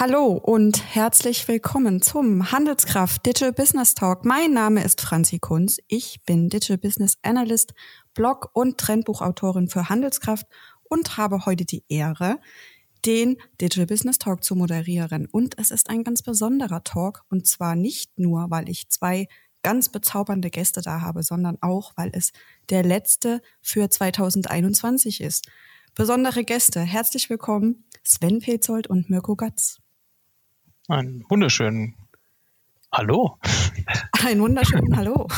Hallo und herzlich willkommen zum Handelskraft Digital Business Talk. Mein Name ist Franzi Kunz. Ich bin Digital Business Analyst, Blog- und Trendbuchautorin für Handelskraft und habe heute die Ehre, den Digital Business Talk zu moderieren. Und es ist ein ganz besonderer Talk und zwar nicht nur, weil ich zwei ganz bezaubernde Gäste da habe, sondern auch, weil es der letzte für 2021 ist. Besondere Gäste, herzlich willkommen Sven Petzold und Mirko Gatz. Einen wunderschönen Hallo. Ein wunderschönen Hallo.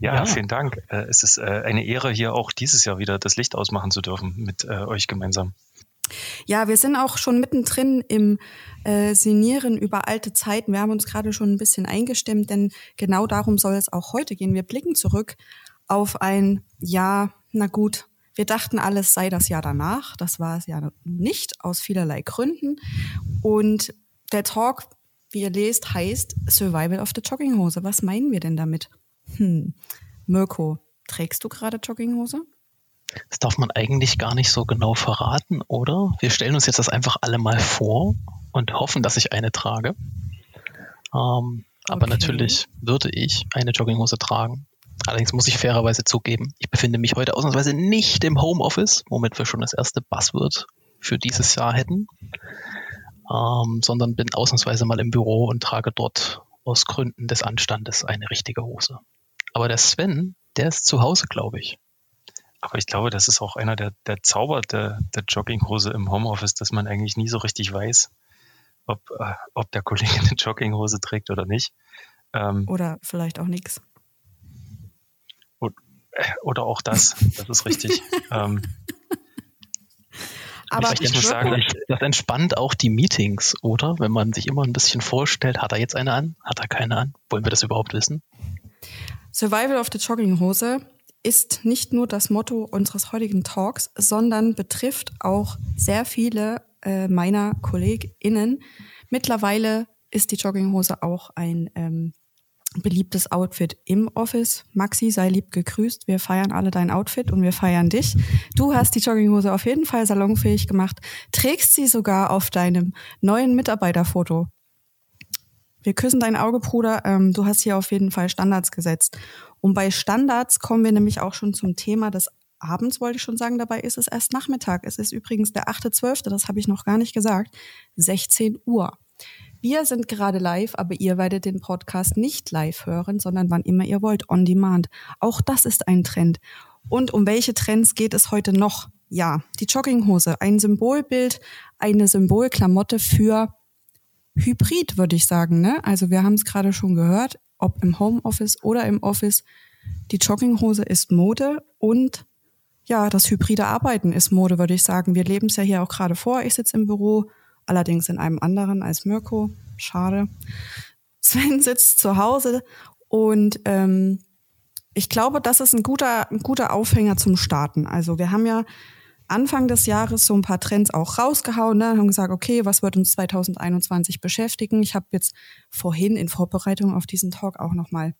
Ja, ja, vielen Dank. Äh, es ist äh, eine Ehre, hier auch dieses Jahr wieder das Licht ausmachen zu dürfen mit äh, euch gemeinsam. Ja, wir sind auch schon mittendrin im äh, Sinieren über alte Zeiten. Wir haben uns gerade schon ein bisschen eingestimmt, denn genau darum soll es auch heute gehen. Wir blicken zurück auf ein Jahr, na gut, wir dachten, alles sei das Jahr danach. Das war es ja nicht, aus vielerlei Gründen. Und der Talk, wie ihr lest, heißt Survival of the Jogginghose. Was meinen wir denn damit? Hm. Mirko, trägst du gerade Jogginghose? Das darf man eigentlich gar nicht so genau verraten, oder? Wir stellen uns jetzt das einfach alle mal vor und hoffen, dass ich eine trage. Ähm, aber okay. natürlich würde ich eine Jogginghose tragen. Allerdings muss ich fairerweise zugeben, ich befinde mich heute ausnahmsweise nicht im Homeoffice, womit wir schon das erste Buzzword für dieses Jahr hätten, ähm, sondern bin ausnahmsweise mal im Büro und trage dort aus Gründen des Anstandes eine richtige Hose. Aber der Sven, der ist zu Hause, glaube ich. Aber ich glaube, das ist auch einer der, der Zauber der, der Jogginghose im Homeoffice, dass man eigentlich nie so richtig weiß, ob, äh, ob der Kollege eine Jogginghose trägt oder nicht. Ähm, oder vielleicht auch nichts. Oder auch das, das ist richtig. ähm, aber ich, muss sagen, das entspannt auch die Meetings, oder? Wenn man sich immer ein bisschen vorstellt, hat er jetzt eine an? Hat er keine an? Wollen wir das überhaupt wissen? Survival of the Jogginghose ist nicht nur das Motto unseres heutigen Talks, sondern betrifft auch sehr viele äh, meiner KollegInnen. Mittlerweile ist die Jogginghose auch ein ähm, beliebtes Outfit im Office. Maxi, sei lieb gegrüßt. Wir feiern alle dein Outfit und wir feiern dich. Du hast die Jogginghose auf jeden Fall salonfähig gemacht, trägst sie sogar auf deinem neuen Mitarbeiterfoto. Wir küssen dein Auge, Bruder. Ähm, du hast hier auf jeden Fall Standards gesetzt. Und bei Standards kommen wir nämlich auch schon zum Thema des Abends, wollte ich schon sagen. Dabei ist es erst Nachmittag. Es ist übrigens der 8.12., das habe ich noch gar nicht gesagt, 16 Uhr. Wir sind gerade live, aber ihr werdet den Podcast nicht live hören, sondern wann immer ihr wollt, on demand. Auch das ist ein Trend. Und um welche Trends geht es heute noch? Ja, die Jogginghose, ein Symbolbild, eine Symbolklamotte für Hybrid, würde ich sagen. Ne? Also wir haben es gerade schon gehört, ob im Homeoffice oder im Office. Die Jogginghose ist Mode und ja, das hybride Arbeiten ist Mode, würde ich sagen. Wir leben es ja hier auch gerade vor. Ich sitze im Büro, allerdings in einem anderen als Mirko. Schade. Sven sitzt zu Hause und ähm, ich glaube, das ist ein guter, ein guter Aufhänger zum Starten. Also wir haben ja Anfang des Jahres so ein paar Trends auch rausgehauen, ne? haben gesagt, okay, was wird uns 2021 beschäftigen? Ich habe jetzt vorhin in Vorbereitung auf diesen Talk auch nochmal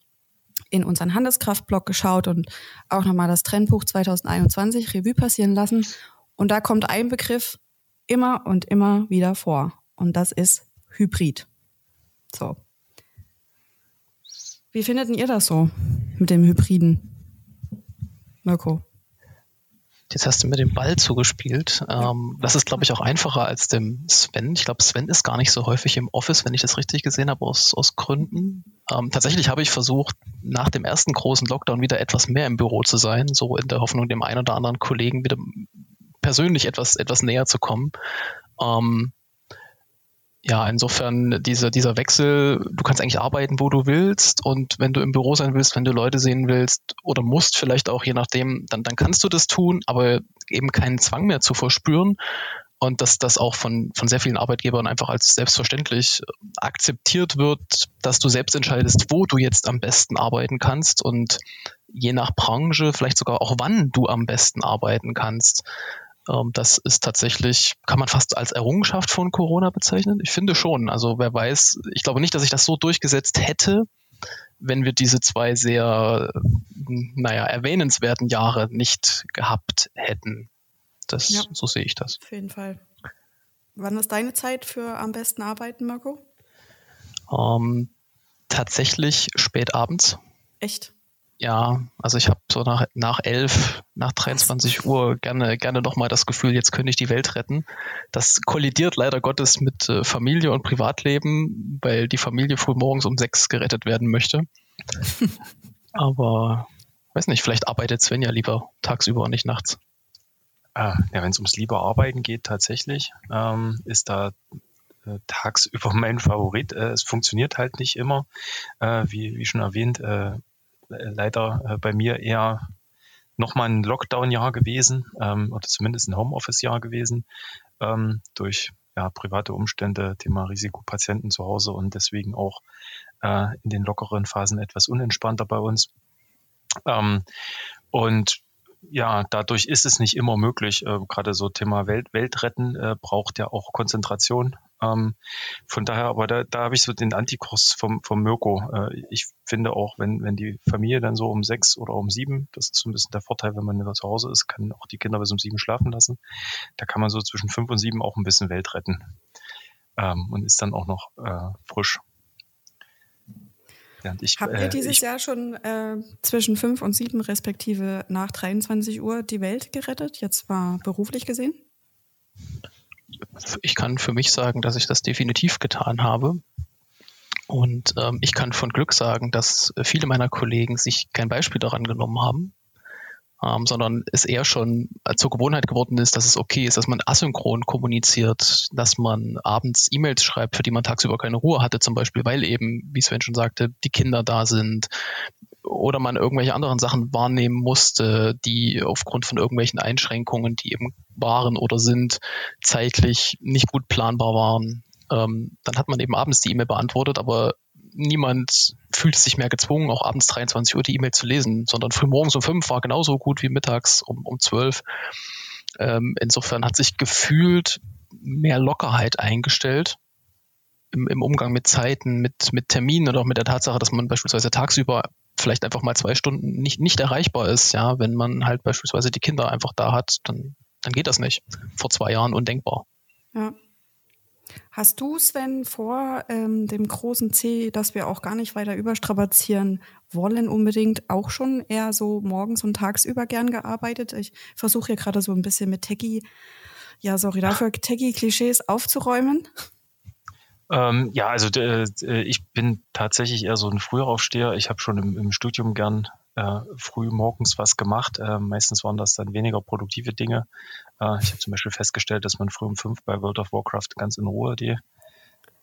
in unseren Handelskraftblog geschaut und auch nochmal das Trendbuch 2021 Revue passieren lassen. Und da kommt ein Begriff, immer und immer wieder vor. Und das ist Hybrid. So. Wie findet ihr das so mit dem Hybriden? Mirko? Jetzt hast du mir den Ball zugespielt. Ähm, das ist, glaube ich, auch einfacher als dem Sven. Ich glaube, Sven ist gar nicht so häufig im Office, wenn ich das richtig gesehen habe, aus, aus Gründen. Ähm, tatsächlich habe ich versucht, nach dem ersten großen Lockdown wieder etwas mehr im Büro zu sein, so in der Hoffnung, dem einen oder anderen Kollegen wieder persönlich etwas, etwas näher zu kommen. Ähm, ja, insofern dieser, dieser Wechsel, du kannst eigentlich arbeiten, wo du willst und wenn du im Büro sein willst, wenn du Leute sehen willst oder musst vielleicht auch, je nachdem, dann, dann kannst du das tun, aber eben keinen Zwang mehr zu verspüren und dass das auch von, von sehr vielen Arbeitgebern einfach als selbstverständlich akzeptiert wird, dass du selbst entscheidest, wo du jetzt am besten arbeiten kannst und je nach Branche vielleicht sogar auch wann du am besten arbeiten kannst. Ähm, das ist tatsächlich, kann man fast als Errungenschaft von Corona bezeichnen? Ich finde schon. Also wer weiß, ich glaube nicht, dass ich das so durchgesetzt hätte, wenn wir diese zwei sehr, naja, erwähnenswerten Jahre nicht gehabt hätten. Das, ja, so sehe ich das. Auf jeden Fall. Wann ist deine Zeit für am besten arbeiten, Marco? Ähm, tatsächlich spät abends. Echt? Ja, also ich habe so nach, nach elf, nach 23 Uhr gerne, gerne nochmal das Gefühl, jetzt könnte ich die Welt retten. Das kollidiert leider Gottes mit äh, Familie und Privatleben, weil die Familie früh morgens um sechs gerettet werden möchte. Aber weiß nicht, vielleicht arbeitet Sven ja lieber tagsüber und nicht nachts. Ah, ja, wenn es ums lieber Arbeiten geht, tatsächlich, ähm, ist da äh, tagsüber mein Favorit. Äh, es funktioniert halt nicht immer, äh, wie, wie schon erwähnt, äh, leider äh, bei mir eher nochmal ein Lockdown-Jahr gewesen ähm, oder zumindest ein Homeoffice-Jahr gewesen ähm, durch ja, private Umstände, Thema Risikopatienten zu Hause und deswegen auch äh, in den lockeren Phasen etwas unentspannter bei uns. Ähm, und ja, dadurch ist es nicht immer möglich. Äh, Gerade so Thema Welt, Weltretten äh, braucht ja auch Konzentration. Ähm, von daher, aber da, da habe ich so den Antikurs vom, vom Mirko. Äh, ich finde auch, wenn, wenn die Familie dann so um sechs oder um sieben, das ist so ein bisschen der Vorteil, wenn man zu Hause ist, kann auch die Kinder bis um sieben schlafen lassen. Da kann man so zwischen fünf und sieben auch ein bisschen Welt retten. Ähm, und ist dann auch noch äh, frisch. Ich, Habt ihr äh, dieses ich, Jahr schon äh, zwischen 5 und 7 respektive nach 23 Uhr die Welt gerettet, jetzt war beruflich gesehen? Ich kann für mich sagen, dass ich das definitiv getan habe. Und ähm, ich kann von Glück sagen, dass viele meiner Kollegen sich kein Beispiel daran genommen haben, ähm, sondern es eher schon zur Gewohnheit geworden ist, dass es okay ist, dass man asynchron kommuniziert, dass man abends E-Mails schreibt, für die man tagsüber keine Ruhe hatte, zum Beispiel, weil eben, wie Sven schon sagte, die Kinder da sind oder man irgendwelche anderen Sachen wahrnehmen musste, die aufgrund von irgendwelchen Einschränkungen, die eben waren oder sind, zeitlich nicht gut planbar waren. Ähm, dann hat man eben abends die E-Mail beantwortet, aber niemand fühlte sich mehr gezwungen, auch abends 23 Uhr die E-Mail zu lesen, sondern frühmorgens um fünf war genauso gut wie mittags um, um 12. Ähm, insofern hat sich gefühlt mehr Lockerheit eingestellt im, im Umgang mit Zeiten, mit, mit Terminen und auch mit der Tatsache, dass man beispielsweise tagsüber vielleicht einfach mal zwei Stunden nicht, nicht erreichbar ist. Ja, wenn man halt beispielsweise die Kinder einfach da hat, dann, dann geht das nicht. Vor zwei Jahren undenkbar. Ja. Hast du, Sven, vor ähm, dem großen C, dass wir auch gar nicht weiter überstrapazieren wollen, unbedingt auch schon eher so morgens und tagsüber gern gearbeitet? Ich versuche hier gerade so ein bisschen mit Techie, ja, sorry dafür, Techie-Klischees aufzuräumen. Ähm, ja, also äh, ich bin tatsächlich eher so ein Frühaufsteher. Ich habe schon im, im, Studium gern äh, früh morgens was gemacht. Äh, meistens waren das dann weniger produktive Dinge. Äh, ich habe zum Beispiel festgestellt, dass man früh um fünf bei World of Warcraft ganz in Ruhe die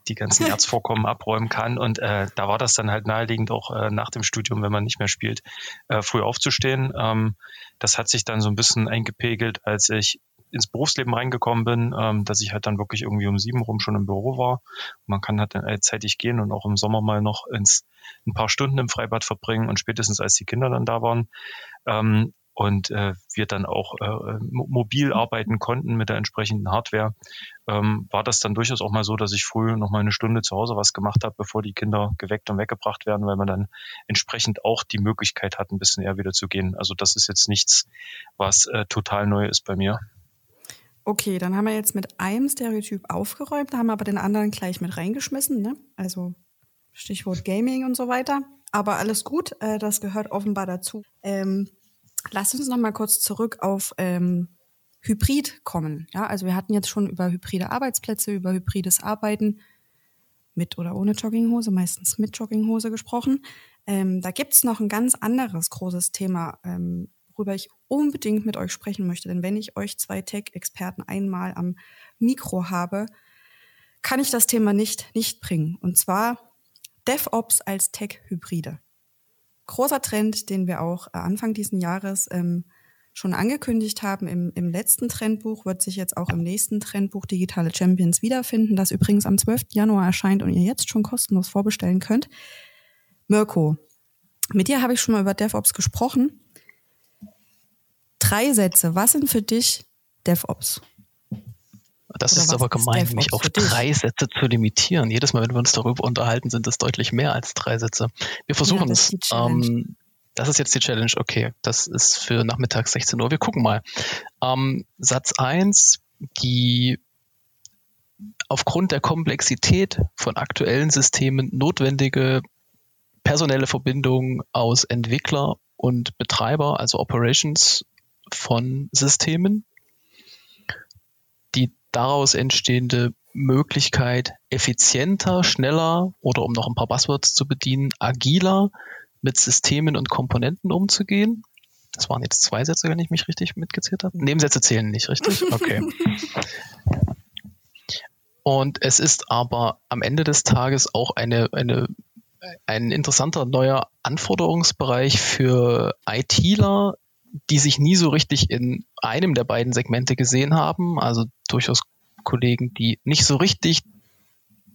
die ganzen Erzvorkommen abräumen kann. Und äh, da war das dann halt naheliegend, auch äh, nach dem Studium, wenn man nicht mehr spielt, äh, früh aufzustehen. Ähm, das hat sich dann so ein bisschen eingepegelt, als ich ins Berufsleben reingekommen bin, ähm, dass ich halt dann wirklich irgendwie um sieben rum schon im Büro war. Man kann halt dann zeitig gehen und auch im Sommer mal noch ins ein paar Stunden im Freibad verbringen und spätestens als die Kinder dann da waren, ähm, und äh, wir dann auch äh, mobil arbeiten konnten mit der entsprechenden Hardware, ähm, war das dann durchaus auch mal so, dass ich früh noch mal eine Stunde zu Hause was gemacht habe, bevor die Kinder geweckt und weggebracht werden, weil man dann entsprechend auch die Möglichkeit hat, ein bisschen eher wieder zu gehen. Also das ist jetzt nichts, was äh, total neu ist bei mir. Okay, dann haben wir jetzt mit einem Stereotyp aufgeräumt, haben aber den anderen gleich mit reingeschmissen, ne? Also Stichwort Gaming und so weiter. Aber alles gut, äh, das gehört offenbar dazu. Ähm, lass uns noch mal kurz zurück auf ähm, Hybrid kommen. Ja, also wir hatten jetzt schon über hybride Arbeitsplätze, über hybrides Arbeiten mit oder ohne Jogginghose, meistens mit Jogginghose gesprochen. Ähm, da gibt's noch ein ganz anderes großes Thema, ähm, worüber ich unbedingt mit euch sprechen möchte. Denn wenn ich euch zwei Tech-Experten einmal am Mikro habe, kann ich das Thema nicht, nicht bringen. Und zwar DevOps als Tech-Hybride. Großer Trend, den wir auch äh, Anfang diesen Jahres ähm, schon angekündigt haben. Im, Im letzten Trendbuch wird sich jetzt auch im nächsten Trendbuch Digitale Champions wiederfinden, das übrigens am 12. Januar erscheint und ihr jetzt schon kostenlos vorbestellen könnt. Mirko, mit dir habe ich schon mal über DevOps gesprochen drei Sätze. Was sind für dich DevOps? Das Oder ist aber gemein, ist mich auf drei Sätze zu limitieren. Jedes Mal, wenn wir uns darüber unterhalten, sind es deutlich mehr als drei Sätze. Wir versuchen ja, es. Ähm, das ist jetzt die Challenge. Okay, das ist für nachmittags 16 Uhr. Wir gucken mal. Ähm, Satz 1, die aufgrund der Komplexität von aktuellen Systemen notwendige personelle Verbindung aus Entwickler und Betreiber, also Operations von Systemen, die daraus entstehende Möglichkeit, effizienter, schneller oder um noch ein paar Buzzwords zu bedienen, agiler mit Systemen und Komponenten umzugehen. Das waren jetzt zwei Sätze, wenn ich mich richtig mitgezählt habe. Nebensätze zählen nicht, richtig? Okay. Und es ist aber am Ende des Tages auch eine, eine, ein interessanter neuer Anforderungsbereich für ITler, die sich nie so richtig in einem der beiden Segmente gesehen haben. Also durchaus Kollegen, die nicht so richtig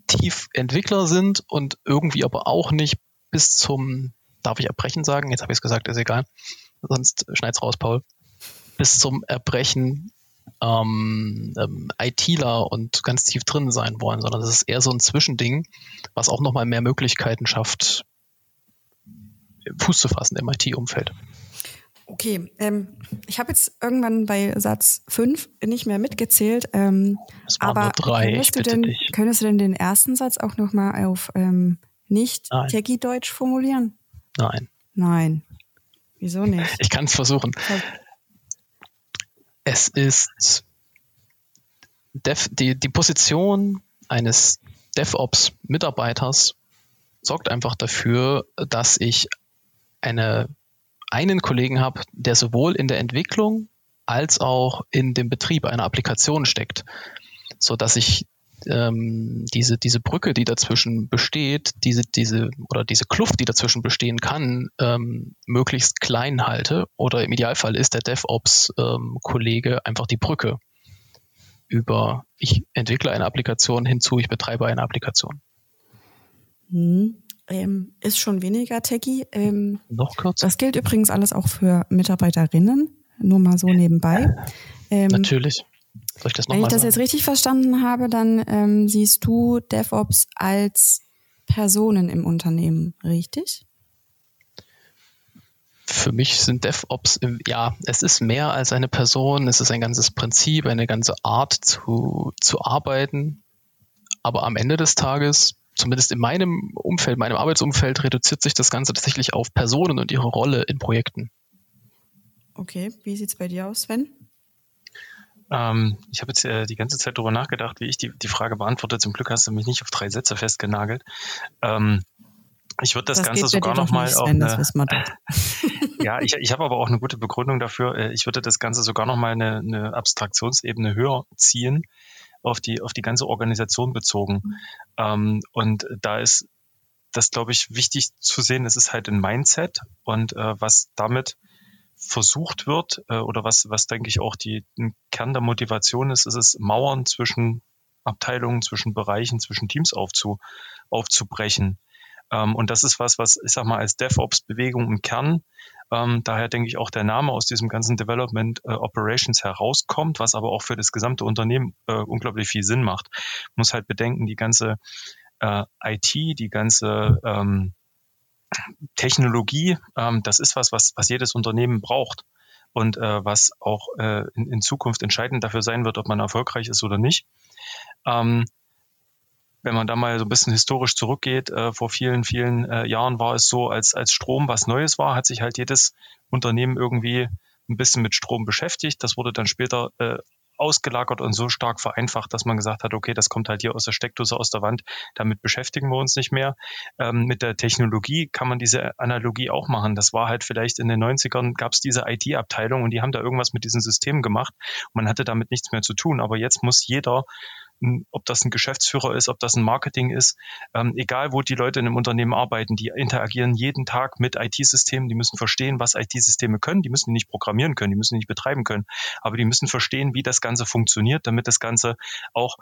tief Entwickler sind und irgendwie aber auch nicht bis zum, darf ich Erbrechen sagen? Jetzt habe ich es gesagt, ist egal. Sonst schneid's raus, Paul. Bis zum Erbrechen ähm, ähm, ITler und ganz tief drin sein wollen, sondern das ist eher so ein Zwischending, was auch nochmal mehr Möglichkeiten schafft, Fuß zu fassen im IT-Umfeld. Okay, ähm, ich habe jetzt irgendwann bei Satz 5 nicht mehr mitgezählt. Ähm, es waren aber nur drei, könntest, du denn, dich. könntest du denn den ersten Satz auch nochmal auf ähm, nicht Techie-Deutsch formulieren? Nein. Nein. Wieso nicht? Ich kann es versuchen. Es ist Dev, die, die Position eines DevOps-Mitarbeiters sorgt einfach dafür, dass ich eine, einen Kollegen habe, der sowohl in der Entwicklung als auch in dem Betrieb einer Applikation steckt, so dass ich ähm, diese, diese Brücke, die dazwischen besteht, diese, diese oder diese Kluft, die dazwischen bestehen kann, ähm, möglichst klein halte. Oder im Idealfall ist der DevOps-Kollege ähm, einfach die Brücke über ich entwickle eine Applikation hinzu, ich betreibe eine Applikation. Hm. Ähm, ist schon weniger techy. Ähm, Noch kurz. Das gilt übrigens alles auch für Mitarbeiterinnen, nur mal so nebenbei. Ähm, Natürlich. Soll ich das Wenn ich das sagen? jetzt richtig verstanden habe, dann ähm, siehst du DevOps als Personen im Unternehmen, richtig? Für mich sind DevOps, im, ja, es ist mehr als eine Person, es ist ein ganzes Prinzip, eine ganze Art zu, zu arbeiten. Aber am Ende des Tages, zumindest in meinem Umfeld, meinem Arbeitsumfeld, reduziert sich das Ganze tatsächlich auf Personen und ihre Rolle in Projekten. Okay, wie sieht es bei dir aus, Sven? Ähm, ich habe jetzt äh, die ganze Zeit darüber nachgedacht, wie ich die, die Frage beantworte. Zum Glück hast du mich nicht auf drei Sätze festgenagelt. Ähm, ich würde das, das, Ganze sogar nochmal auf eine, ja, ich, ich habe aber auch eine gute Begründung dafür. Äh, ich würde das Ganze sogar nochmal eine, eine Abstraktionsebene höher ziehen, auf die, auf die ganze Organisation bezogen. Mhm. Ähm, und da ist das, glaube ich, wichtig zu sehen. Es ist halt ein Mindset und äh, was damit versucht wird äh, oder was, was denke ich auch die ein Kern der Motivation ist, ist es Mauern zwischen Abteilungen, zwischen Bereichen, zwischen Teams aufzu, aufzubrechen. Ähm, und das ist was, was ich sag mal als DevOps-Bewegung im Kern, ähm, daher denke ich auch der Name aus diesem ganzen Development äh, Operations herauskommt, was aber auch für das gesamte Unternehmen äh, unglaublich viel Sinn macht. muss halt bedenken, die ganze äh, IT, die ganze ähm, Technologie, ähm, das ist was, was, was jedes Unternehmen braucht und äh, was auch äh, in, in Zukunft entscheidend dafür sein wird, ob man erfolgreich ist oder nicht. Ähm, wenn man da mal so ein bisschen historisch zurückgeht, äh, vor vielen, vielen äh, Jahren war es so, als, als Strom was Neues war, hat sich halt jedes Unternehmen irgendwie ein bisschen mit Strom beschäftigt. Das wurde dann später äh, ausgelagert und so stark vereinfacht, dass man gesagt hat, okay, das kommt halt hier aus der Steckdose, aus der Wand, damit beschäftigen wir uns nicht mehr. Ähm, mit der Technologie kann man diese Analogie auch machen. Das war halt vielleicht in den 90ern gab es diese IT-Abteilung und die haben da irgendwas mit diesen Systemen gemacht. man hatte damit nichts mehr zu tun. Aber jetzt muss jeder ob das ein Geschäftsführer ist, ob das ein Marketing ist, ähm, egal wo die Leute in einem Unternehmen arbeiten, die interagieren jeden Tag mit IT-Systemen, die müssen verstehen, was IT-Systeme können, die müssen nicht programmieren können, die müssen nicht betreiben können, aber die müssen verstehen, wie das Ganze funktioniert, damit das Ganze auch,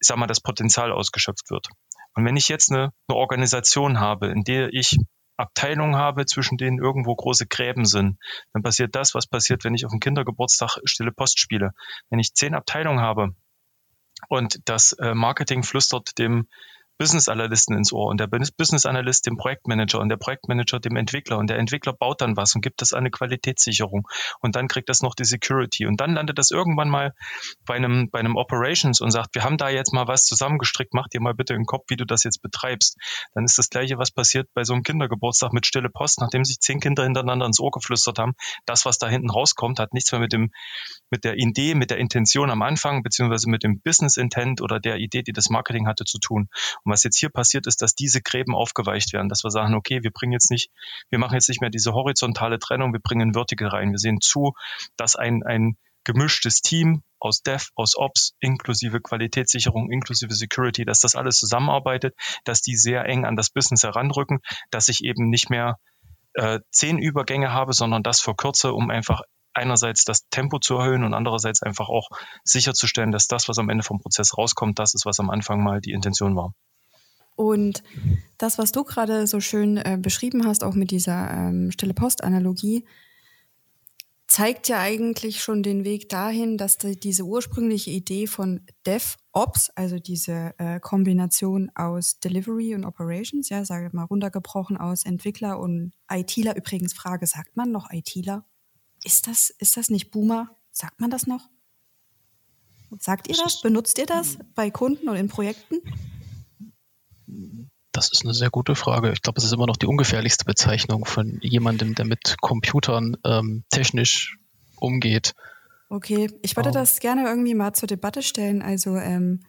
ich sag mal, das Potenzial ausgeschöpft wird. Und wenn ich jetzt eine, eine Organisation habe, in der ich Abteilungen habe, zwischen denen irgendwo große Gräben sind, dann passiert das, was passiert, wenn ich auf dem Kindergeburtstag stille Post spiele. Wenn ich zehn Abteilungen habe, und das äh, Marketing flüstert dem Business Analysten ins Ohr und der Business Analyst dem Projektmanager und der Projektmanager dem Entwickler und der Entwickler baut dann was und gibt das eine Qualitätssicherung und dann kriegt das noch die Security und dann landet das irgendwann mal bei einem, bei einem Operations und sagt, wir haben da jetzt mal was zusammengestrickt, mach dir mal bitte im Kopf, wie du das jetzt betreibst. Dann ist das Gleiche, was passiert bei so einem Kindergeburtstag mit Stille Post, nachdem sich zehn Kinder hintereinander ins Ohr geflüstert haben. Das, was da hinten rauskommt, hat nichts mehr mit dem, mit der Idee, mit der Intention am Anfang, beziehungsweise mit dem Business Intent oder der Idee, die das Marketing hatte, zu tun. Und was jetzt hier passiert ist, dass diese Gräben aufgeweicht werden, dass wir sagen, okay, wir bringen jetzt nicht, wir machen jetzt nicht mehr diese horizontale Trennung, wir bringen Vertical rein. Wir sehen zu, dass ein, ein gemischtes Team aus Dev, aus Ops, inklusive Qualitätssicherung, inklusive Security, dass das alles zusammenarbeitet, dass die sehr eng an das Business heranrücken, dass ich eben nicht mehr äh, zehn Übergänge habe, sondern das verkürze, um einfach einerseits das Tempo zu erhöhen und andererseits einfach auch sicherzustellen, dass das, was am Ende vom Prozess rauskommt, das ist, was am Anfang mal die Intention war. Und das, was du gerade so schön äh, beschrieben hast, auch mit dieser ähm, Stille Post-Analogie, zeigt ja eigentlich schon den Weg dahin, dass die, diese ursprüngliche Idee von DevOps, also diese äh, Kombination aus Delivery und Operations, ja, sage ich mal runtergebrochen aus Entwickler und ITler. Übrigens Frage, sagt man noch ITler? Ist das, ist das nicht Boomer? Sagt man das noch? Sagt ihr das? Benutzt ihr das bei Kunden und in Projekten? Das ist eine sehr gute Frage. Ich glaube, es ist immer noch die ungefährlichste Bezeichnung von jemandem, der mit Computern ähm, technisch umgeht. Okay, ich würde. Ähm. das gerne irgendwie mal zur Debatte stellen. Also ähm,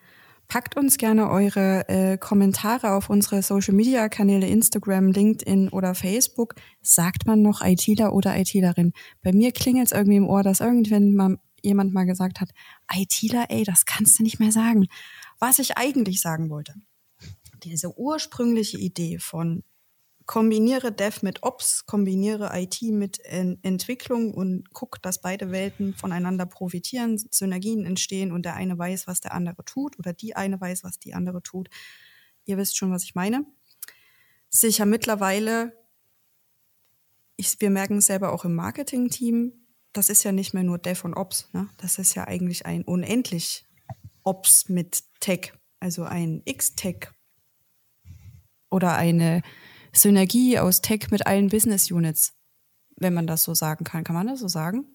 Packt uns gerne eure äh, Kommentare auf unsere Social Media Kanäle Instagram, LinkedIn oder Facebook. Sagt man noch ITler oder ITlerin? Bei mir klingelt es irgendwie im Ohr, dass irgendwann mal jemand mal gesagt hat, ITler, ey, das kannst du nicht mehr sagen. Was ich eigentlich sagen wollte. Diese ursprüngliche Idee von kombiniere Dev mit Ops, kombiniere IT mit Ent Entwicklung und guck, dass beide Welten voneinander profitieren, Synergien entstehen und der eine weiß, was der andere tut oder die eine weiß, was die andere tut. Ihr wisst schon, was ich meine. Sicher mittlerweile, ich, wir merken es selber auch im Marketing-Team, das ist ja nicht mehr nur Dev und Ops, ne? das ist ja eigentlich ein unendlich Ops mit Tech, also ein X-Tech oder eine Synergie aus Tech mit allen Business Units, wenn man das so sagen kann. Kann man das so sagen?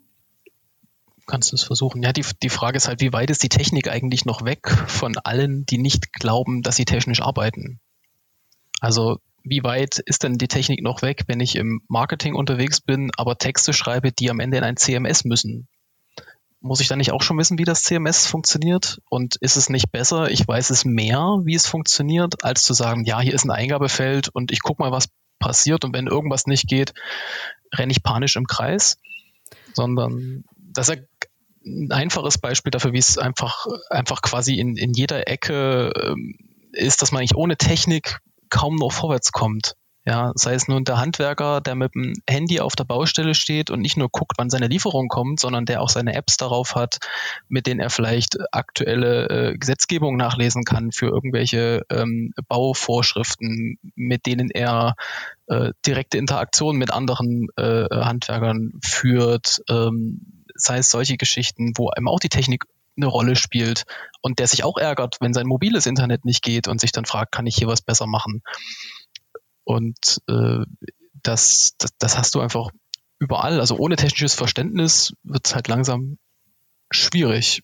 Kannst du es versuchen? Ja, die, die Frage ist halt, wie weit ist die Technik eigentlich noch weg von allen, die nicht glauben, dass sie technisch arbeiten? Also wie weit ist denn die Technik noch weg, wenn ich im Marketing unterwegs bin, aber Texte schreibe, die am Ende in ein CMS müssen? Muss ich dann nicht auch schon wissen, wie das CMS funktioniert? Und ist es nicht besser, ich weiß es mehr, wie es funktioniert, als zu sagen, ja, hier ist ein Eingabefeld und ich gucke mal, was passiert und wenn irgendwas nicht geht, renne ich panisch im Kreis, sondern das ist ein einfaches Beispiel dafür, wie es einfach, einfach quasi in, in jeder Ecke ähm, ist, dass man eigentlich ohne Technik kaum noch vorwärts kommt. Ja, sei es nun der Handwerker, der mit dem Handy auf der Baustelle steht und nicht nur guckt, wann seine Lieferung kommt, sondern der auch seine Apps darauf hat, mit denen er vielleicht aktuelle äh, Gesetzgebung nachlesen kann für irgendwelche ähm, Bauvorschriften, mit denen er äh, direkte Interaktion mit anderen äh, Handwerkern führt, ähm, sei es solche Geschichten, wo einem auch die Technik eine Rolle spielt und der sich auch ärgert, wenn sein mobiles Internet nicht geht und sich dann fragt, kann ich hier was besser machen? Und äh, das, das, das hast du einfach überall. Also ohne technisches Verständnis wird es halt langsam schwierig.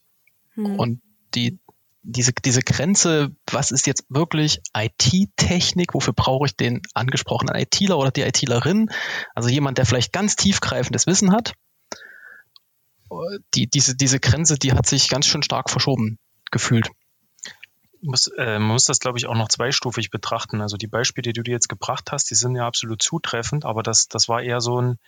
Hm. Und die, diese, diese Grenze, was ist jetzt wirklich IT-Technik? Wofür brauche ich den angesprochenen ITler oder die ITlerin? Also jemand, der vielleicht ganz tiefgreifendes Wissen hat. Die, diese, diese Grenze, die hat sich ganz schön stark verschoben gefühlt muss, äh, man muss das, glaube ich, auch noch zweistufig betrachten. Also die Beispiele, die du dir jetzt gebracht hast, die sind ja absolut zutreffend, aber das, das war eher so ein,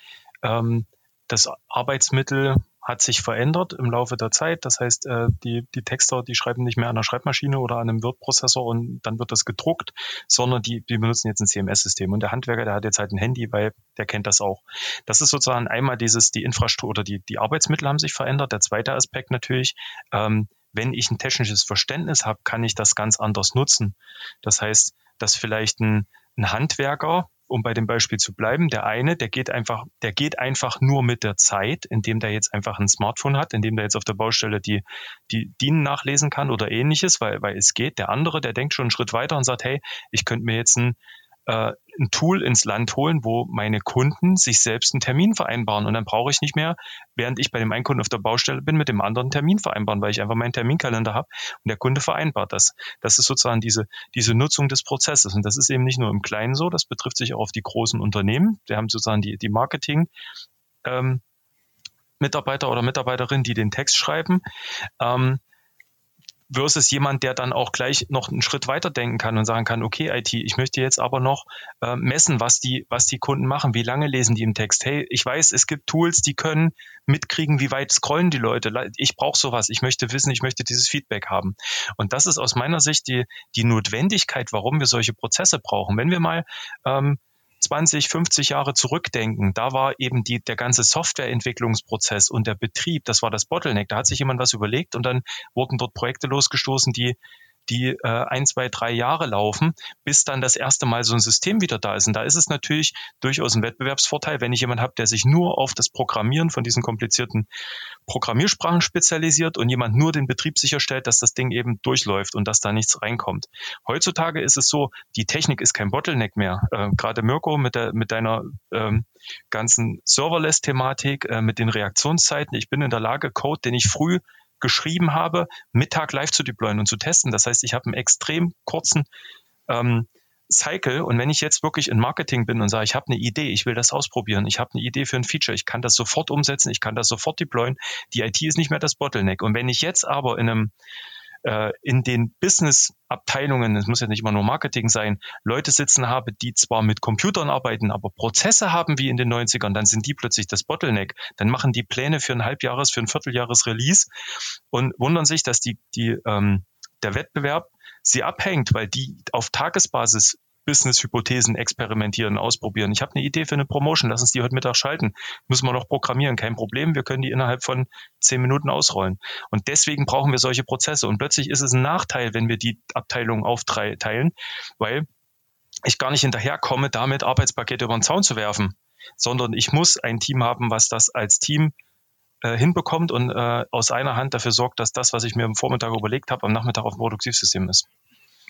ähm, das Arbeitsmittel hat sich verändert im Laufe der Zeit. Das heißt, äh, die, die Texter, die schreiben nicht mehr an der Schreibmaschine oder an einem Word-Prozessor und dann wird das gedruckt, sondern die, die benutzen jetzt ein CMS-System. Und der Handwerker, der hat jetzt halt ein Handy, weil der kennt das auch. Das ist sozusagen einmal dieses, die Infrastruktur oder die, die Arbeitsmittel haben sich verändert. Der zweite Aspekt natürlich, ähm, wenn ich ein technisches Verständnis habe, kann ich das ganz anders nutzen. Das heißt, dass vielleicht ein, ein Handwerker um bei dem Beispiel zu bleiben, der eine, der geht einfach, der geht einfach nur mit der Zeit, indem der jetzt einfach ein Smartphone hat, indem der jetzt auf der Baustelle die, die DIN nachlesen kann oder ähnliches, weil, weil es geht. Der andere, der denkt schon einen Schritt weiter und sagt, hey, ich könnte mir jetzt ein äh, ein Tool ins Land holen, wo meine Kunden sich selbst einen Termin vereinbaren. Und dann brauche ich nicht mehr, während ich bei dem einen Kunden auf der Baustelle bin, mit dem anderen einen Termin vereinbaren, weil ich einfach meinen Terminkalender habe und der Kunde vereinbart das. Das ist sozusagen diese, diese Nutzung des Prozesses. Und das ist eben nicht nur im Kleinen so, das betrifft sich auch auf die großen Unternehmen. Wir haben sozusagen die, die Marketing. Ähm, Mitarbeiter oder Mitarbeiterin, die den Text schreiben. Ähm, versus jemand, der dann auch gleich noch einen Schritt weiter denken kann und sagen kann, okay, IT, ich möchte jetzt aber noch äh, messen, was die, was die Kunden machen, wie lange lesen die im Text. Hey, ich weiß, es gibt Tools, die können mitkriegen, wie weit scrollen die Leute. Ich brauche sowas, ich möchte wissen, ich möchte dieses Feedback haben. Und das ist aus meiner Sicht die, die Notwendigkeit, warum wir solche Prozesse brauchen. Wenn wir mal ähm, 20, 50 Jahre zurückdenken, da war eben die, der ganze Softwareentwicklungsprozess und der Betrieb, das war das Bottleneck. Da hat sich jemand was überlegt und dann wurden dort Projekte losgestoßen, die die äh, ein, zwei, drei Jahre laufen, bis dann das erste Mal so ein System wieder da ist. Und da ist es natürlich durchaus ein Wettbewerbsvorteil, wenn ich jemanden habe, der sich nur auf das Programmieren von diesen komplizierten Programmiersprachen spezialisiert und jemand nur den Betrieb sicherstellt, dass das Ding eben durchläuft und dass da nichts reinkommt. Heutzutage ist es so, die Technik ist kein Bottleneck mehr. Äh, Gerade Mirko mit, der, mit deiner ähm, ganzen Serverless-Thematik, äh, mit den Reaktionszeiten. Ich bin in der Lage, Code, den ich früh geschrieben habe, Mittag live zu deployen und zu testen. Das heißt, ich habe einen extrem kurzen ähm, Cycle und wenn ich jetzt wirklich in Marketing bin und sage, ich habe eine Idee, ich will das ausprobieren, ich habe eine Idee für ein Feature, ich kann das sofort umsetzen, ich kann das sofort deployen, die IT ist nicht mehr das Bottleneck. Und wenn ich jetzt aber in einem äh, in den Business-Abteilungen, es muss ja nicht immer nur Marketing sein, Leute sitzen habe, die zwar mit Computern arbeiten, aber Prozesse haben wie in den 90ern, dann sind die plötzlich das Bottleneck. Dann machen die Pläne für ein Halbjahres, für ein Vierteljahres-Release und wundern sich, dass die, die, ähm, der Wettbewerb sie abhängt, weil die auf Tagesbasis Business-Hypothesen experimentieren, ausprobieren. Ich habe eine Idee für eine Promotion, lass uns die heute Mittag schalten. Müssen wir noch programmieren, kein Problem. Wir können die innerhalb von zehn Minuten ausrollen. Und deswegen brauchen wir solche Prozesse. Und plötzlich ist es ein Nachteil, wenn wir die Abteilung aufteilen, weil ich gar nicht hinterherkomme, damit Arbeitspakete über den Zaun zu werfen, sondern ich muss ein Team haben, was das als Team äh, hinbekommt und äh, aus einer Hand dafür sorgt, dass das, was ich mir am Vormittag überlegt habe, am Nachmittag auf dem Produktivsystem ist.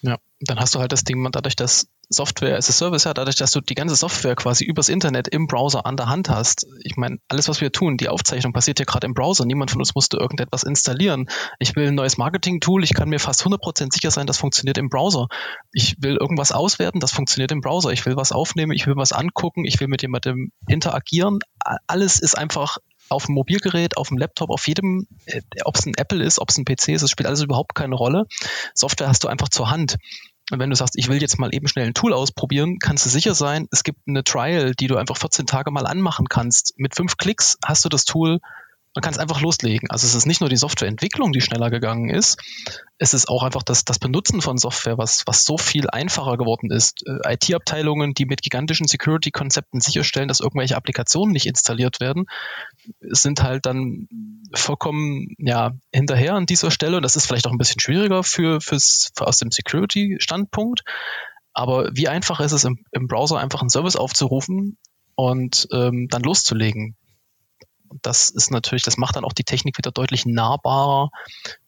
Ja, dann hast du halt das Ding, dadurch, dass Software as a Service, ja, dadurch, dass du die ganze Software quasi übers Internet im Browser an der Hand hast. Ich meine, alles, was wir tun, die Aufzeichnung passiert ja gerade im Browser. Niemand von uns musste irgendetwas installieren. Ich will ein neues Marketing-Tool, ich kann mir fast 100% sicher sein, das funktioniert im Browser. Ich will irgendwas auswerten, das funktioniert im Browser. Ich will was aufnehmen, ich will was angucken, ich will mit jemandem interagieren. Alles ist einfach auf dem Mobilgerät, auf dem Laptop, auf jedem, äh, ob es ein Apple ist, ob es ein PC ist, das spielt alles überhaupt keine Rolle. Software hast du einfach zur Hand. Und wenn du sagst, ich will jetzt mal eben schnell ein Tool ausprobieren, kannst du sicher sein, es gibt eine Trial, die du einfach 14 Tage mal anmachen kannst. Mit fünf Klicks hast du das Tool man kann es einfach loslegen. Also es ist nicht nur die Softwareentwicklung, die schneller gegangen ist, es ist auch einfach das, das Benutzen von Software, was, was so viel einfacher geworden ist. Äh, IT-Abteilungen, die mit gigantischen Security-Konzepten sicherstellen, dass irgendwelche Applikationen nicht installiert werden, sind halt dann vollkommen ja, hinterher an dieser Stelle. Und das ist vielleicht auch ein bisschen schwieriger für, fürs, für aus dem Security-Standpunkt. Aber wie einfach ist es im, im Browser einfach einen Service aufzurufen und ähm, dann loszulegen? Und das ist natürlich, das macht dann auch die Technik wieder deutlich nahbarer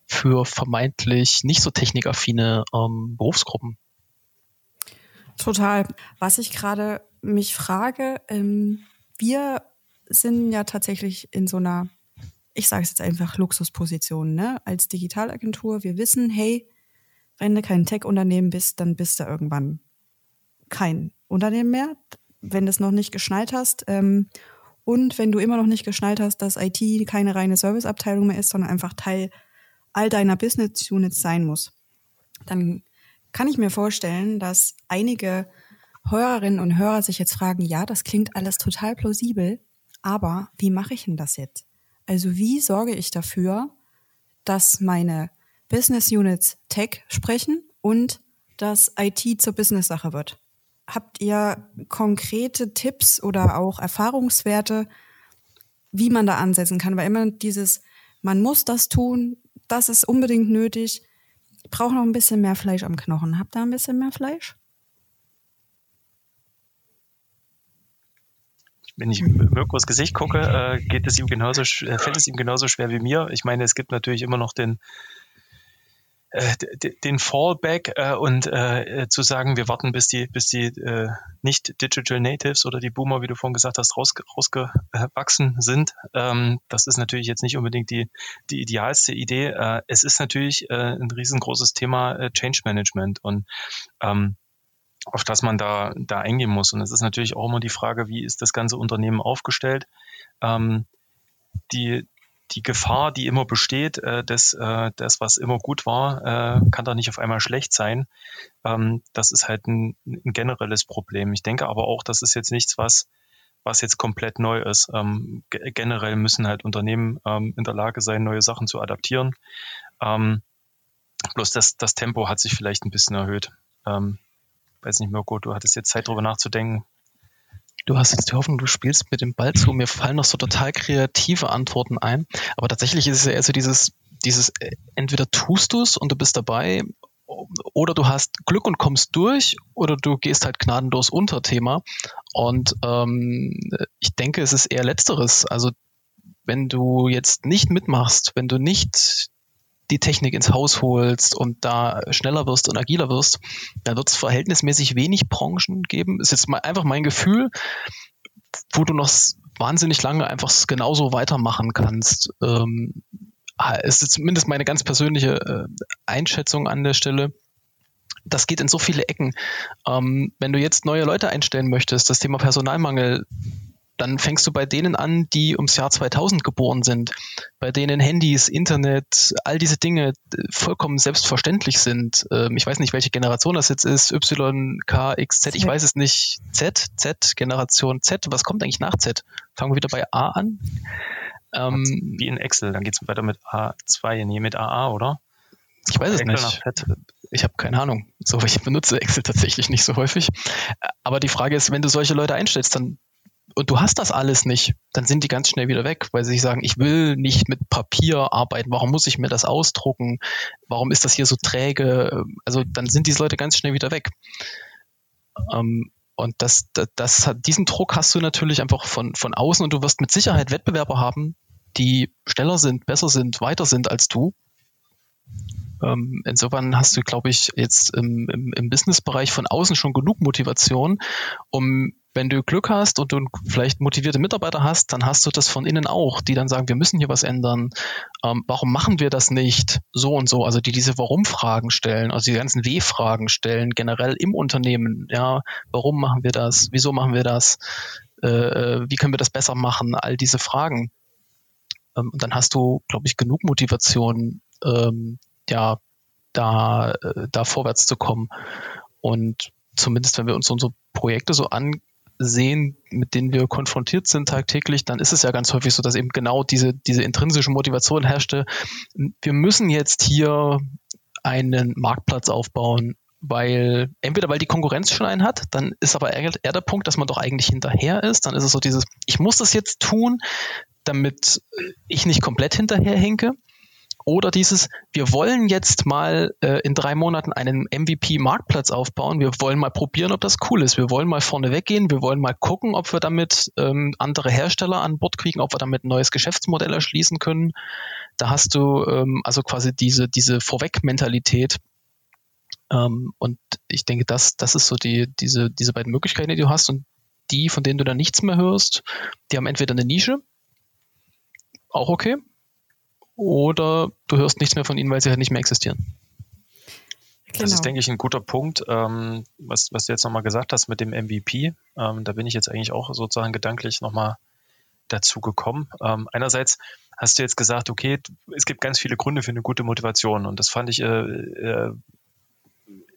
für vermeintlich nicht so technikaffine ähm, Berufsgruppen. Total. Was ich gerade mich frage, ähm, wir sind ja tatsächlich in so einer, ich sage es jetzt einfach, Luxusposition, ne? Als Digitalagentur. Wir wissen, hey, wenn du kein Tech-Unternehmen bist, dann bist du irgendwann kein Unternehmen mehr, wenn du es noch nicht geschnallt hast. Ähm, und wenn du immer noch nicht geschnallt hast, dass IT keine reine Serviceabteilung mehr ist, sondern einfach Teil all deiner Business Units sein muss, dann kann ich mir vorstellen, dass einige Hörerinnen und Hörer sich jetzt fragen, ja, das klingt alles total plausibel, aber wie mache ich denn das jetzt? Also wie sorge ich dafür, dass meine Business Units Tech sprechen und dass IT zur Business-Sache wird? Habt ihr konkrete Tipps oder auch Erfahrungswerte, wie man da ansetzen kann? Weil immer dieses, man muss das tun, das ist unbedingt nötig. Ich brauche noch ein bisschen mehr Fleisch am Knochen. Habt ihr ein bisschen mehr Fleisch? wenn ich Mirkos Gesicht gucke, äh, geht es ihm genauso, fällt es ihm genauso schwer wie mir. Ich meine, es gibt natürlich immer noch den, äh, den Fallback äh, und äh, zu sagen, wir warten, bis die, bis die äh, nicht Digital Natives oder die Boomer, wie du vorhin gesagt hast, raus, rausgewachsen sind. Ähm, das ist natürlich jetzt nicht unbedingt die, die idealste Idee. Äh, es ist natürlich äh, ein riesengroßes Thema äh, Change Management und ähm, auf das man da, da eingehen muss. Und es ist natürlich auch immer die Frage, wie ist das ganze Unternehmen aufgestellt? Ähm, die, die Gefahr, die immer besteht, äh, dass äh, das, was immer gut war, äh, kann da nicht auf einmal schlecht sein. Ähm, das ist halt ein, ein, generelles Problem. Ich denke aber auch, das ist jetzt nichts, was was jetzt komplett neu ist. Ähm, generell müssen halt Unternehmen ähm, in der Lage sein, neue Sachen zu adaptieren. Ähm, bloß das, das Tempo hat sich vielleicht ein bisschen erhöht. Ähm, weiß nicht, Mirko, du hattest jetzt Zeit, darüber nachzudenken. Du hast jetzt die Hoffnung, du spielst mit dem Ball zu. Mir fallen noch so total kreative Antworten ein. Aber tatsächlich ist es ja eher so dieses, dieses, äh, entweder tust du es und du bist dabei, oder du hast Glück und kommst durch, oder du gehst halt gnadenlos unter Thema. Und ähm, ich denke, es ist eher letzteres. Also wenn du jetzt nicht mitmachst, wenn du nicht die Technik ins Haus holst und da schneller wirst und agiler wirst, dann wird es verhältnismäßig wenig Branchen geben. Ist jetzt mal einfach mein Gefühl, wo du noch wahnsinnig lange einfach genauso weitermachen kannst. Ähm, ist zumindest meine ganz persönliche äh, Einschätzung an der Stelle. Das geht in so viele Ecken. Ähm, wenn du jetzt neue Leute einstellen möchtest, das Thema Personalmangel dann fängst du bei denen an, die ums Jahr 2000 geboren sind, bei denen Handys, Internet, all diese Dinge äh, vollkommen selbstverständlich sind. Ähm, ich weiß nicht, welche Generation das jetzt ist, Y, K, X, Z, ich weiß es nicht. Z, Z, Generation Z, was kommt eigentlich nach Z? Fangen wir wieder bei A an? Ähm, Wie in Excel, dann geht es weiter mit A2, nee, mit AA, oder? Ich weiß es nicht. Ich habe keine Ahnung. So, ich benutze Excel tatsächlich nicht so häufig. Aber die Frage ist, wenn du solche Leute einstellst, dann und du hast das alles nicht, dann sind die ganz schnell wieder weg, weil sie sich sagen, ich will nicht mit Papier arbeiten, warum muss ich mir das ausdrucken, warum ist das hier so träge, also dann sind diese Leute ganz schnell wieder weg. Ähm, und das, das, das hat, diesen Druck hast du natürlich einfach von, von außen und du wirst mit Sicherheit Wettbewerber haben, die schneller sind, besser sind, weiter sind als du. Ähm, insofern hast du, glaube ich, jetzt im, im, im Businessbereich von außen schon genug Motivation, um wenn du Glück hast und du vielleicht motivierte Mitarbeiter hast, dann hast du das von innen auch, die dann sagen, wir müssen hier was ändern. Ähm, warum machen wir das nicht so und so? Also die diese Warum-Fragen stellen, also die ganzen W-Fragen stellen, generell im Unternehmen. Ja, warum machen wir das? Wieso machen wir das? Äh, äh wie können wir das besser machen? All diese Fragen. Ähm, und dann hast du, glaube ich, genug Motivation, ähm, ja, da, äh, da vorwärts zu kommen. Und zumindest wenn wir uns unsere Projekte so an, sehen, mit denen wir konfrontiert sind tagtäglich, dann ist es ja ganz häufig so, dass eben genau diese, diese intrinsische Motivation herrschte. Wir müssen jetzt hier einen Marktplatz aufbauen, weil entweder weil die Konkurrenz schon einen hat, dann ist aber eher, der Punkt, dass man doch eigentlich hinterher ist. Dann ist es so dieses, ich muss das jetzt tun, damit ich nicht komplett hinterherhinke. Oder dieses, wir wollen jetzt mal äh, in drei Monaten einen MVP-Marktplatz aufbauen. Wir wollen mal probieren, ob das cool ist. Wir wollen mal vorne weggehen. Wir wollen mal gucken, ob wir damit ähm, andere Hersteller an Bord kriegen, ob wir damit ein neues Geschäftsmodell erschließen können. Da hast du ähm, also quasi diese, diese Vorweg-Mentalität. Ähm, und ich denke, das, das ist so die, diese, diese beiden Möglichkeiten, die du hast. Und die, von denen du dann nichts mehr hörst, die haben entweder eine Nische, auch okay, oder du hörst nichts mehr von ihnen, weil sie halt nicht mehr existieren. Genau. Das ist, denke ich, ein guter Punkt, ähm, was, was du jetzt nochmal gesagt hast mit dem MVP. Ähm, da bin ich jetzt eigentlich auch sozusagen gedanklich nochmal dazu gekommen. Ähm, einerseits hast du jetzt gesagt, okay, es gibt ganz viele Gründe für eine gute Motivation und das fand ich, äh, äh,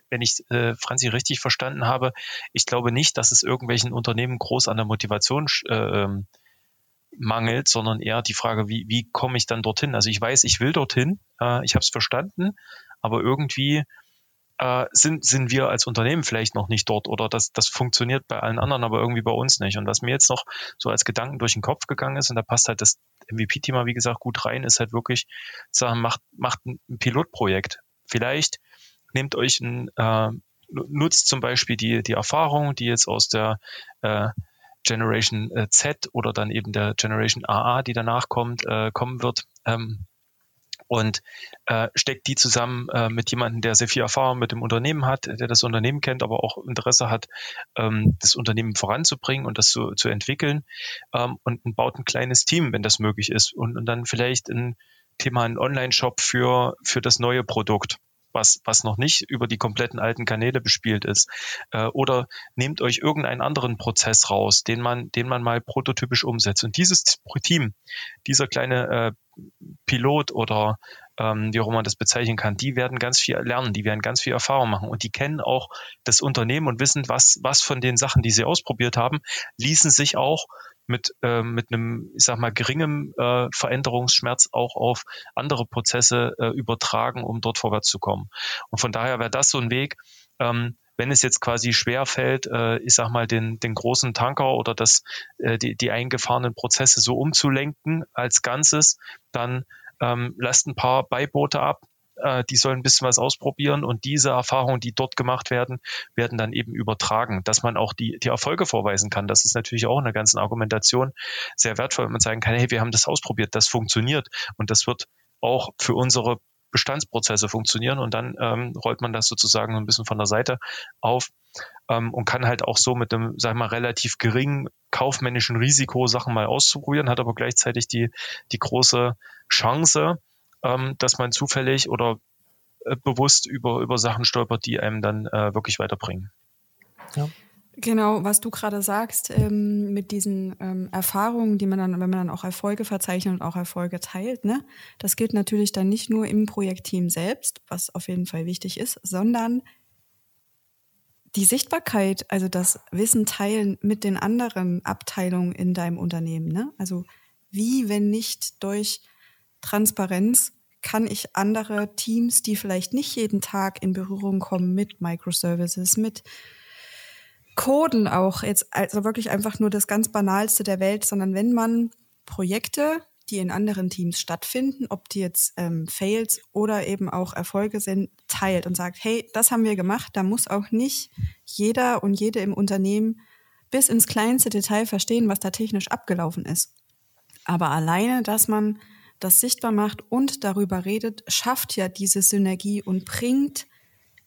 wenn ich äh, Franzi richtig verstanden habe, ich glaube nicht, dass es irgendwelchen Unternehmen groß an der Motivation äh, ähm, mangelt, sondern eher die Frage, wie, wie komme ich dann dorthin? Also ich weiß, ich will dorthin, äh, ich habe es verstanden, aber irgendwie äh, sind, sind wir als Unternehmen vielleicht noch nicht dort oder das, das funktioniert bei allen anderen, aber irgendwie bei uns nicht. Und was mir jetzt noch so als Gedanken durch den Kopf gegangen ist, und da passt halt das MVP-Thema, wie gesagt, gut rein, ist halt wirklich sagen, macht, macht ein Pilotprojekt. Vielleicht nehmt euch ein, äh, nutzt zum Beispiel die, die Erfahrung, die jetzt aus der äh, Generation äh, Z oder dann eben der Generation AA, die danach kommt, äh, kommen wird. Ähm, und äh, steckt die zusammen äh, mit jemandem, der sehr viel Erfahrung mit dem Unternehmen hat, der das Unternehmen kennt, aber auch Interesse hat, ähm, das Unternehmen voranzubringen und das zu, zu entwickeln ähm, und, baut ein kleines Team, wenn das möglich ist und, und dann vielleicht ein Thema ein Online-Shop für, für das neue Produkt was, was noch nicht über die kompletten alten Kanäle bespielt ist. Äh, oder nehmt euch irgendeinen anderen Prozess raus, den man, den man mal prototypisch umsetzt. Und dieses Team, dieser kleine äh, Pilot oder ähm, wie auch immer man das bezeichnen kann, die werden ganz viel lernen, die werden ganz viel Erfahrung machen und die kennen auch das Unternehmen und wissen, was, was von den Sachen, die sie ausprobiert haben, ließen sich auch mit, äh, mit einem, ich sag mal, geringem äh, Veränderungsschmerz auch auf andere Prozesse äh, übertragen, um dort vorwärts zu kommen. Und von daher wäre das so ein Weg, ähm, wenn es jetzt quasi schwer fällt, äh, ich sag mal, den, den großen Tanker oder das, äh, die, die eingefahrenen Prozesse so umzulenken als Ganzes, dann ähm, lasst ein paar Beiboote ab, äh, die sollen ein bisschen was ausprobieren und diese Erfahrungen, die dort gemacht werden, werden dann eben übertragen, dass man auch die, die Erfolge vorweisen kann. Das ist natürlich auch in der ganzen Argumentation sehr wertvoll, wenn man sagen kann, hey, wir haben das ausprobiert, das funktioniert und das wird auch für unsere Bestandsprozesse funktionieren und dann ähm, rollt man das sozusagen ein bisschen von der Seite auf ähm, und kann halt auch so mit einem, sag mal, relativ geringen kaufmännischen Risiko Sachen mal auszuprobieren, hat aber gleichzeitig die, die große Chance, ähm, dass man zufällig oder äh, bewusst über, über Sachen stolpert, die einem dann äh, wirklich weiterbringen. Ja. Genau, was du gerade sagst, ähm, mit diesen ähm, Erfahrungen, die man dann, wenn man dann auch Erfolge verzeichnet und auch Erfolge teilt, ne, das gilt natürlich dann nicht nur im Projektteam selbst, was auf jeden Fall wichtig ist, sondern die Sichtbarkeit, also das Wissen teilen mit den anderen Abteilungen in deinem Unternehmen. Ne? Also wie, wenn nicht durch Transparenz kann ich andere Teams, die vielleicht nicht jeden Tag in Berührung kommen mit Microservices, mit Coden auch, jetzt also wirklich einfach nur das ganz Banalste der Welt, sondern wenn man Projekte, die in anderen Teams stattfinden, ob die jetzt ähm, Fails oder eben auch Erfolge sind, teilt und sagt, hey, das haben wir gemacht, da muss auch nicht jeder und jede im Unternehmen bis ins kleinste Detail verstehen, was da technisch abgelaufen ist. Aber alleine, dass man das sichtbar macht und darüber redet, schafft ja diese Synergie und bringt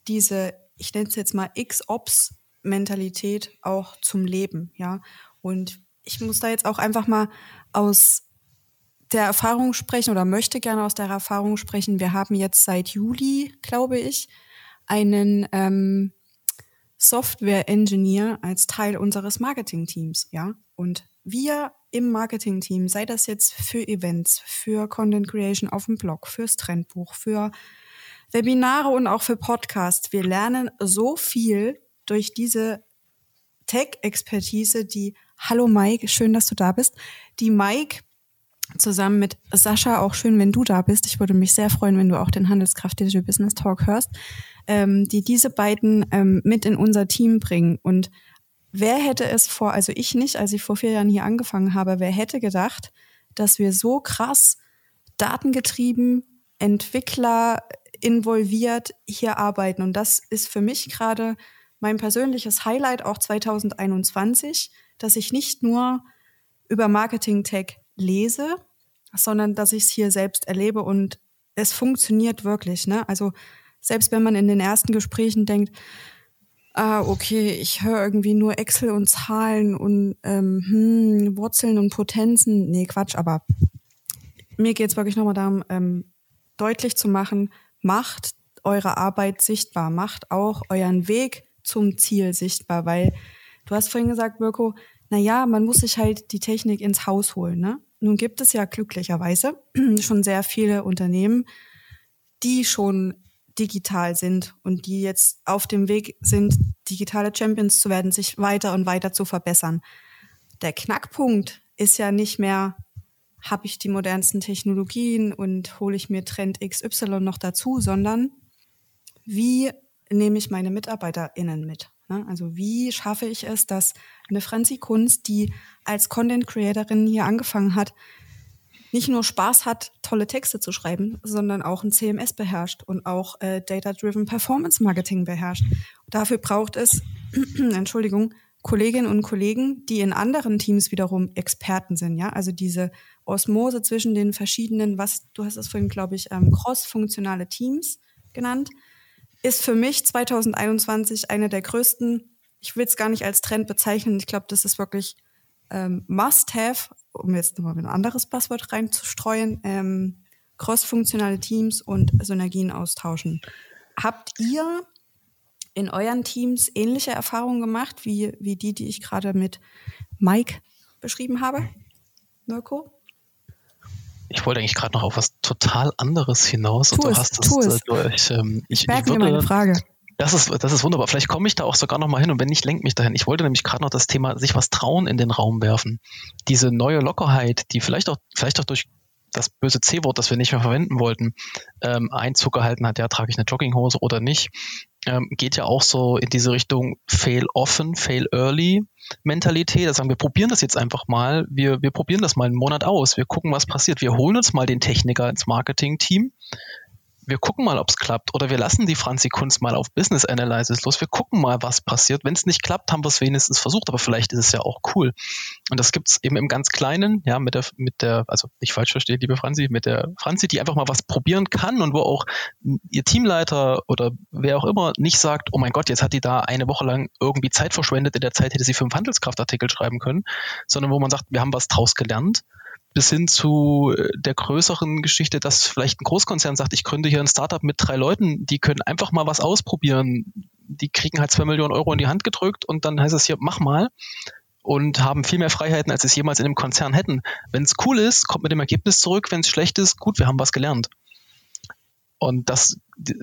diese, ich nenne es jetzt mal X-Ops-Mentalität auch zum Leben, ja. Und ich muss da jetzt auch einfach mal aus der Erfahrung sprechen oder möchte gerne aus der Erfahrung sprechen. Wir haben jetzt seit Juli, glaube ich, einen ähm, Software-Engineer als Teil unseres Marketing-Teams, ja. Und wir im Marketing-Team, sei das jetzt für Events, für Content Creation auf dem Blog, fürs Trendbuch, für Webinare und auch für Podcasts, wir lernen so viel durch diese Tech-Expertise, die, hallo Mike, schön, dass du da bist, die Mike zusammen mit Sascha, auch schön, wenn du da bist. Ich würde mich sehr freuen, wenn du auch den Handelskraft Digital Business Talk hörst, ähm, die diese beiden ähm, mit in unser Team bringen und Wer hätte es vor, also ich nicht, als ich vor vier Jahren hier angefangen habe, wer hätte gedacht, dass wir so krass datengetrieben, Entwickler involviert hier arbeiten. Und das ist für mich gerade mein persönliches Highlight auch 2021, dass ich nicht nur über Marketing Tech lese, sondern dass ich es hier selbst erlebe und es funktioniert wirklich. Ne? Also selbst wenn man in den ersten Gesprächen denkt, ah, okay, ich höre irgendwie nur Excel und Zahlen und ähm, hm, Wurzeln und Potenzen. Nee, Quatsch, aber mir geht's wirklich nochmal darum, ähm, deutlich zu machen, macht eure Arbeit sichtbar, macht auch euren Weg zum Ziel sichtbar, weil du hast vorhin gesagt, Mirko, na ja, man muss sich halt die Technik ins Haus holen, ne? Nun gibt es ja glücklicherweise schon sehr viele Unternehmen, die schon digital sind und die jetzt auf dem Weg sind, digitale Champions zu werden, sich weiter und weiter zu verbessern. Der Knackpunkt ist ja nicht mehr, habe ich die modernsten Technologien und hole ich mir Trend XY noch dazu, sondern wie nehme ich meine MitarbeiterInnen mit? Ne? Also wie schaffe ich es, dass eine Franzi Kunst, die als Content Creatorin hier angefangen hat, nicht nur Spaß hat, tolle Texte zu schreiben, sondern auch ein CMS beherrscht und auch äh, Data-Driven Performance Marketing beherrscht. Dafür braucht es, Entschuldigung, Kolleginnen und Kollegen, die in anderen Teams wiederum Experten sind, ja, also diese Osmose zwischen den verschiedenen, was du hast es vorhin, glaube ich, ähm, cross-funktionale Teams genannt, ist für mich 2021 eine der größten, ich will es gar nicht als Trend bezeichnen, ich glaube, das ist wirklich ähm, Must-Have, um jetzt nochmal ein anderes Passwort reinzustreuen, ähm, cross-funktionale Teams und Synergien austauschen. Habt ihr in euren Teams ähnliche Erfahrungen gemacht, wie, wie die, die ich gerade mit Mike beschrieben habe? Mirko? Ich wollte eigentlich gerade noch auf was total anderes hinaus. Und es, du hast es. durch. Ähm, ich, Ich ich merke mir würde, meine Frage. Das ist, das ist wunderbar. Vielleicht komme ich da auch sogar noch mal hin und wenn nicht, lenkt mich dahin. Ich wollte nämlich gerade noch das Thema sich was trauen in den Raum werfen. Diese neue Lockerheit, die vielleicht auch, vielleicht auch durch das böse C-Wort, das wir nicht mehr verwenden wollten, ähm, Einzug gehalten hat, ja, trage ich eine Jogginghose oder nicht, ähm, geht ja auch so in diese Richtung Fail often, Fail early Mentalität. Das sagen wir probieren das jetzt einfach mal. Wir, wir probieren das mal einen Monat aus. Wir gucken, was passiert. Wir holen uns mal den Techniker ins Marketing-Team wir gucken mal, ob es klappt. Oder wir lassen die Franzi Kunst mal auf Business Analysis los. Wir gucken mal, was passiert. Wenn es nicht klappt, haben wir es wenigstens versucht, aber vielleicht ist es ja auch cool. Und das gibt's eben im ganz Kleinen, ja, mit der, mit der, also nicht falsch verstehe, liebe Franzi, mit der Franzi, die einfach mal was probieren kann und wo auch ihr Teamleiter oder wer auch immer nicht sagt, oh mein Gott, jetzt hat die da eine Woche lang irgendwie Zeit verschwendet, in der Zeit hätte sie fünf Handelskraftartikel schreiben können, sondern wo man sagt, wir haben was draus gelernt bis hin zu äh, der größeren Geschichte, dass vielleicht ein Großkonzern sagt, ich gründe hier ein Startup mit drei Leuten, die können einfach mal was ausprobieren. Die kriegen halt zwei Millionen Euro in die Hand gedrückt und dann heißt es hier, mach mal und haben viel mehr Freiheiten, als sie es jemals in einem Konzern hätten. Wenn es cool ist, kommt mit dem Ergebnis zurück. Wenn es schlecht ist, gut, wir haben was gelernt. Und das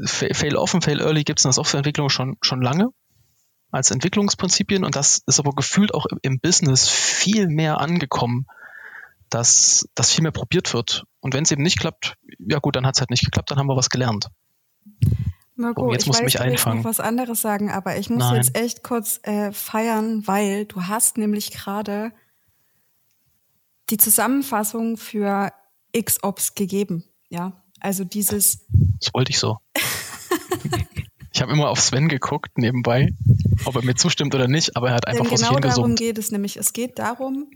Fail Often, Fail Early gibt es in der Softwareentwicklung schon, schon lange als Entwicklungsprinzipien und das ist aber gefühlt auch im Business viel mehr angekommen dass das viel mehr probiert wird. Und wenn es eben nicht klappt, ja gut, dann hat es halt nicht geklappt, dann haben wir was gelernt. Marco, Oh, jetzt ich musst du weiß, mich du einfangen. noch was anderes sagen, aber ich muss Nein. jetzt echt kurz äh, feiern, weil du hast nämlich gerade die Zusammenfassung für XOps gegeben. Ja, also dieses, Das wollte ich so. ich habe immer auf Sven geguckt nebenbei, ob er mir zustimmt oder nicht, aber er hat einfach denn vor sich genau darum geht es nämlich. Es geht darum,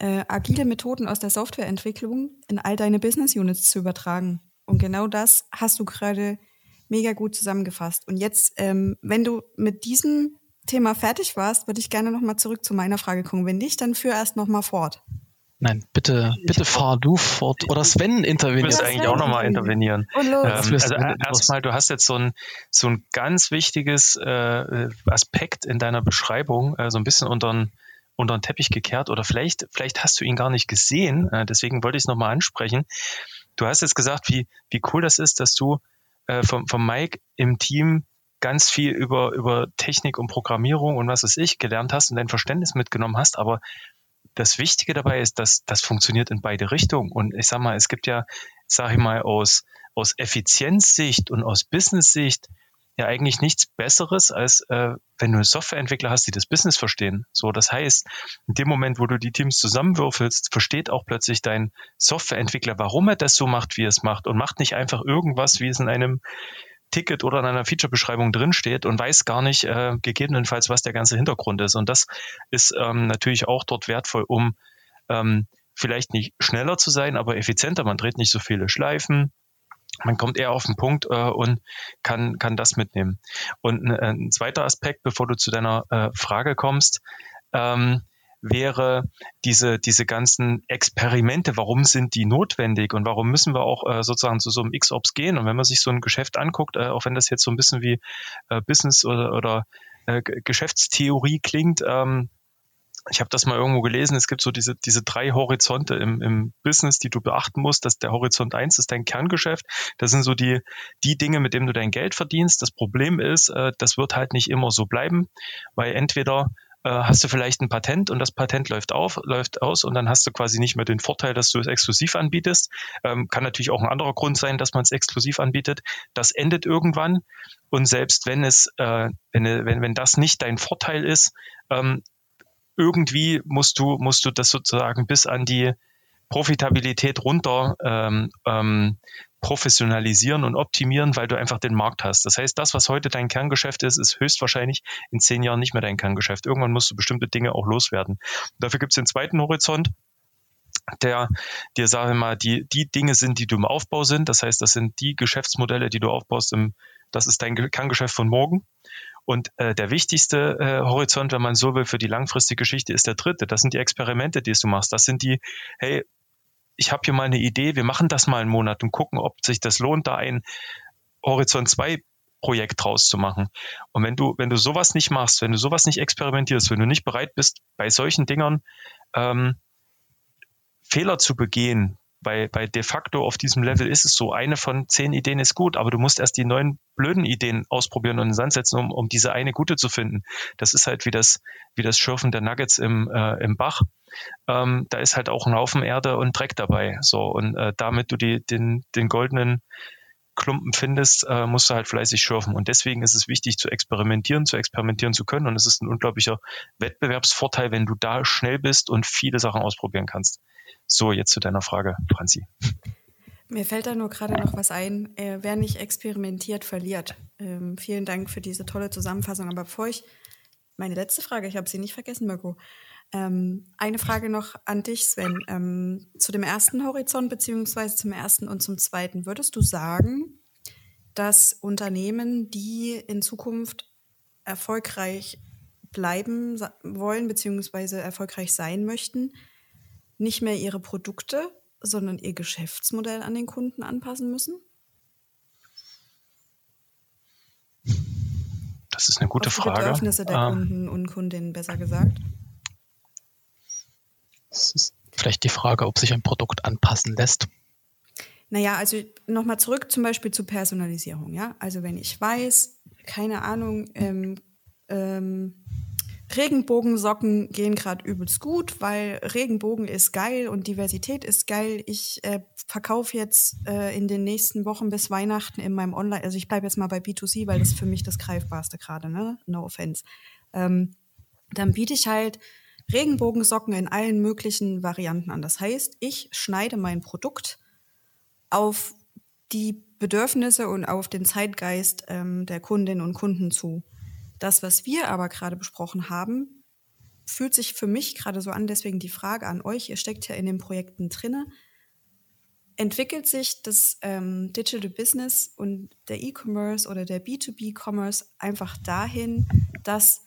äh, agile Methoden aus der Softwareentwicklung in all deine Business Units zu übertragen. Und genau das hast du gerade mega gut zusammengefasst. Und jetzt, ähm, wenn du mit diesem Thema fertig warst, würde ich gerne nochmal zurück zu meiner Frage kommen. Wenn nicht, dann führ erst nochmal fort. Nein, bitte, bitte fahr du fort. Oder Sven interveniert. Das eigentlich auch nochmal intervenieren. Und Ähm, also du erstmal, du hast jetzt so ein, so ein ganz wichtiges äh, Aspekt in deiner Beschreibung äh, so ein bisschen unter den unter den Teppich gekehrt oder vielleicht, vielleicht hast du ihn gar nicht gesehen, äh, deswegen wollte ich es nochmal ansprechen. Du hast jetzt gesagt, wie, wie cool das ist, dass du äh, vom, vom Mike im Team ganz viel über, über Technik und Programmierung und was weiß ich gelernt hast und dein Verständnis mitgenommen hast, aber das Wichtige dabei ist, dass das funktioniert in beide Richtungen. Und ich sag mal, es gibt ja, sag ich mal, aus, aus Effizienzsicht und aus Business-Sicht ja eigentlich nichts Besseres, als äh, wenn du Softwareentwickler hast, die das Business verstehen. So, das heißt, in dem Moment, wo du die Teams zusammenwürfelst, versteht auch plötzlich dein Softwareentwickler, warum er das so macht, wie er es macht und macht nicht einfach irgendwas, wie es in einem Ticket oder in einer Feature-Beschreibung drinsteht und weiß gar nicht äh, gegebenenfalls, was der ganze Hintergrund ist. Und das ist ähm, natürlich auch dort wertvoll, um ähm, vielleicht nicht schneller zu sein, aber effizienter. Man dreht nicht so viele Schleifen. Man kommt eher auf den Punkt äh, und kann, kann das mitnehmen. Und ein, ein zweiter Aspekt, bevor du zu deiner äh, Frage kommst, ähm, wäre diese, diese ganzen Experimente, warum sind die notwendig und warum müssen wir auch äh, sozusagen zu so einem X-Ops gehen? Und wenn man sich so ein Geschäft anguckt, äh, auch wenn das jetzt so ein bisschen wie äh, Business oder, oder äh, Geschäftstheorie klingt, ähm, ich habe das mal irgendwo gelesen, es gibt so diese, diese drei Horizonte im, im Business, die du beachten musst. Das, der Horizont eins ist dein Kerngeschäft. Das sind so die, die Dinge, mit denen du dein Geld verdienst. Das Problem ist, äh, das wird halt nicht immer so bleiben, weil entweder äh, hast du vielleicht ein Patent und das Patent läuft auf, läuft aus und dann hast du quasi nicht mehr den Vorteil, dass du es exklusiv anbietest. Ähm, kann natürlich auch ein anderer Grund sein, dass man es exklusiv anbietet. Das endet irgendwann und selbst wenn es, äh, wenn, wenn, wenn das nicht dein Vorteil ist, ähm, irgendwie musst du, musst du das sozusagen bis an die Profitabilität runter ähm, ähm, professionalisieren und optimieren, weil du einfach den Markt hast. Das heißt, das, was heute dein Kerngeschäft ist, ist höchstwahrscheinlich in zehn Jahren nicht mehr dein Kerngeschäft. Irgendwann musst du bestimmte Dinge auch loswerden. Dafür gibt es den zweiten Horizont, der dir, sage ich mal, die, die Dinge sind, die du im Aufbau sind. Das heißt, das sind die Geschäftsmodelle, die du aufbaust im, das ist dein Kerngeschäft von morgen. Und äh, der wichtigste äh, Horizont, wenn man so will, für die langfristige Geschichte ist der dritte. Das sind die Experimente, die du machst. Das sind die, hey, ich habe hier mal eine Idee, wir machen das mal einen Monat und gucken, ob sich das lohnt, da ein Horizont 2 Projekt draus zu machen. Und wenn du, wenn du sowas nicht machst, wenn du sowas nicht experimentierst, wenn du nicht bereit bist, bei solchen Dingern ähm, Fehler zu begehen, bei, bei de facto auf diesem Level ist es so, eine von zehn Ideen ist gut, aber du musst erst die neun blöden Ideen ausprobieren und in den Sand setzen, um, um diese eine gute zu finden. Das ist halt wie das, wie das Schürfen der Nuggets im, äh, im Bach. Ähm, da ist halt auch ein Haufen Erde und Dreck dabei. So, und äh, damit du die, den, den goldenen Klumpen findest, äh, musst du halt fleißig schürfen. Und deswegen ist es wichtig zu experimentieren, zu experimentieren zu können. Und es ist ein unglaublicher Wettbewerbsvorteil, wenn du da schnell bist und viele Sachen ausprobieren kannst. So, jetzt zu deiner Frage, Franzi. Mir fällt da nur gerade noch was ein. Äh, wer nicht experimentiert, verliert. Ähm, vielen Dank für diese tolle Zusammenfassung. Aber bevor ich meine letzte Frage, ich habe sie nicht vergessen, Mirko. Ähm, eine Frage noch an dich, Sven. Ähm, zu dem ersten Horizont beziehungsweise zum ersten und zum zweiten. Würdest du sagen, dass Unternehmen, die in Zukunft erfolgreich bleiben wollen beziehungsweise erfolgreich sein möchten, nicht mehr ihre Produkte, sondern ihr Geschäftsmodell an den Kunden anpassen müssen? Das ist eine gute Auf die Frage. Bedürfnisse der ähm, Kunden und Kundinnen besser gesagt. Es ist vielleicht die Frage, ob sich ein Produkt anpassen lässt. Naja, also nochmal zurück zum Beispiel zur Personalisierung. Ja, also wenn ich weiß, keine Ahnung, ähm, ähm, Regenbogensocken gehen gerade übelst gut, weil Regenbogen ist geil und Diversität ist geil. Ich äh, verkaufe jetzt äh, in den nächsten Wochen bis Weihnachten in meinem Online, also ich bleibe jetzt mal bei B2C, weil das für mich das greifbarste gerade, ne? No offense. Ähm, dann biete ich halt Regenbogensocken in allen möglichen Varianten an. Das heißt, ich schneide mein Produkt auf die Bedürfnisse und auf den Zeitgeist ähm, der Kundinnen und Kunden zu. Das, was wir aber gerade besprochen haben, fühlt sich für mich gerade so an, deswegen die Frage an euch, ihr steckt ja in den Projekten drinne. Entwickelt sich das ähm, Digital Business und der E-Commerce oder der B2B-Commerce einfach dahin, dass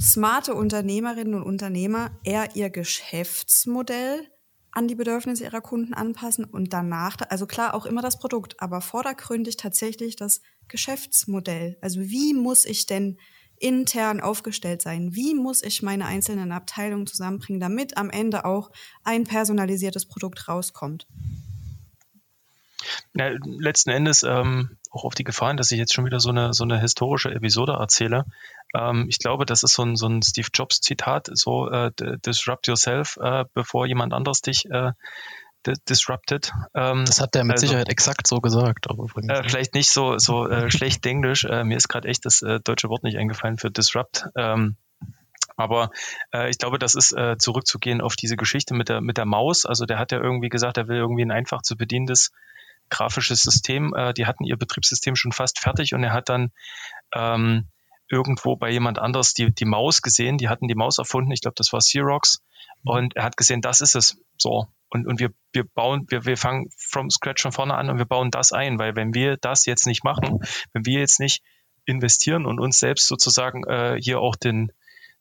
smarte Unternehmerinnen und Unternehmer eher ihr Geschäftsmodell an die Bedürfnisse ihrer Kunden anpassen und danach, also klar auch immer das Produkt, aber vordergründig tatsächlich das Geschäftsmodell. Also wie muss ich denn intern aufgestellt sein? Wie muss ich meine einzelnen Abteilungen zusammenbringen, damit am Ende auch ein personalisiertes Produkt rauskommt? Ja, letzten Endes ähm, auch auf die Gefahren, dass ich jetzt schon wieder so eine, so eine historische Episode erzähle. Ähm, ich glaube, das ist so ein, so ein Steve Jobs Zitat, so äh, disrupt yourself, äh, bevor jemand anderes dich äh, disrupted. Ähm, das hat der mit also, Sicherheit exakt so gesagt. Aber äh, vielleicht nicht so, so äh, schlecht Englisch. Äh, mir ist gerade echt das äh, deutsche Wort nicht eingefallen für disrupt. Ähm, aber äh, ich glaube, das ist äh, zurückzugehen auf diese Geschichte mit der, mit der Maus. Also der hat ja irgendwie gesagt, er will irgendwie ein einfach zu bedienendes grafisches System. Die hatten ihr Betriebssystem schon fast fertig und er hat dann ähm, irgendwo bei jemand anders die, die Maus gesehen. Die hatten die Maus erfunden. Ich glaube, das war Xerox. Mhm. Und er hat gesehen, das ist es. So. Und, und wir, wir bauen, wir, wir fangen from scratch von vorne an und wir bauen das ein, weil wenn wir das jetzt nicht machen, wenn wir jetzt nicht investieren und uns selbst sozusagen äh, hier auch den,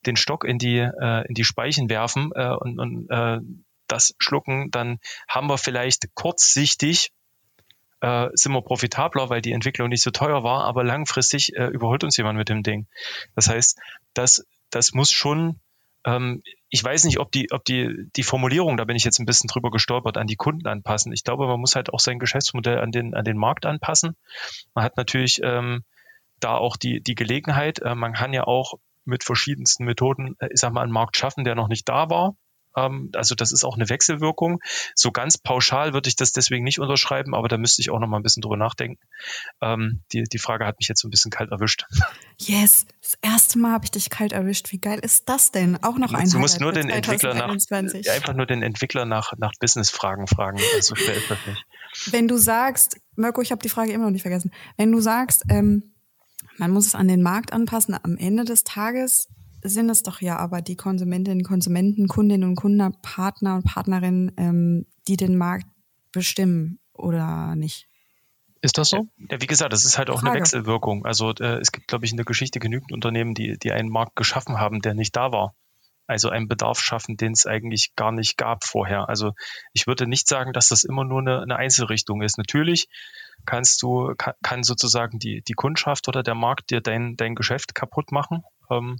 den Stock in die, äh, in die Speichen werfen äh, und, und äh, das schlucken, dann haben wir vielleicht kurzsichtig äh, sind wir profitabler, weil die Entwicklung nicht so teuer war, aber langfristig äh, überholt uns jemand mit dem Ding. Das heißt, das, das muss schon, ähm, ich weiß nicht, ob die, ob die, die Formulierung, da bin ich jetzt ein bisschen drüber gestolpert, an die Kunden anpassen. Ich glaube, man muss halt auch sein Geschäftsmodell an den, an den Markt anpassen. Man hat natürlich ähm, da auch die, die Gelegenheit, äh, man kann ja auch mit verschiedensten Methoden, äh, ich sag mal, einen Markt schaffen, der noch nicht da war. Ähm, also das ist auch eine Wechselwirkung. So ganz pauschal würde ich das deswegen nicht unterschreiben, aber da müsste ich auch noch mal ein bisschen drüber nachdenken. Ähm, die, die Frage hat mich jetzt so ein bisschen kalt erwischt. Yes, das erste Mal habe ich dich kalt erwischt. Wie geil ist das denn? Auch noch ein Du musst nur den Entwickler nach, einfach nur den Entwickler nach, nach Business-Fragen fragen. So schwer ist das nicht. Wenn du sagst, Mirko, ich habe die Frage immer noch nicht vergessen. Wenn du sagst, ähm, man muss es an den Markt anpassen, am Ende des Tages sind es doch ja aber die Konsumentinnen, Konsumenten, Kundinnen und Kunden, Partner und Partnerinnen, ähm, die den Markt bestimmen oder nicht? Ist das so? Ja, wie gesagt, das ist halt auch Frage. eine Wechselwirkung. Also äh, es gibt, glaube ich, in der Geschichte genügend Unternehmen, die, die einen Markt geschaffen haben, der nicht da war. Also einen Bedarf schaffen, den es eigentlich gar nicht gab vorher. Also ich würde nicht sagen, dass das immer nur eine, eine Einzelrichtung ist. Natürlich kannst du, kann, kann sozusagen die, die Kundschaft oder der Markt dir dein, dein Geschäft kaputt machen. Ähm,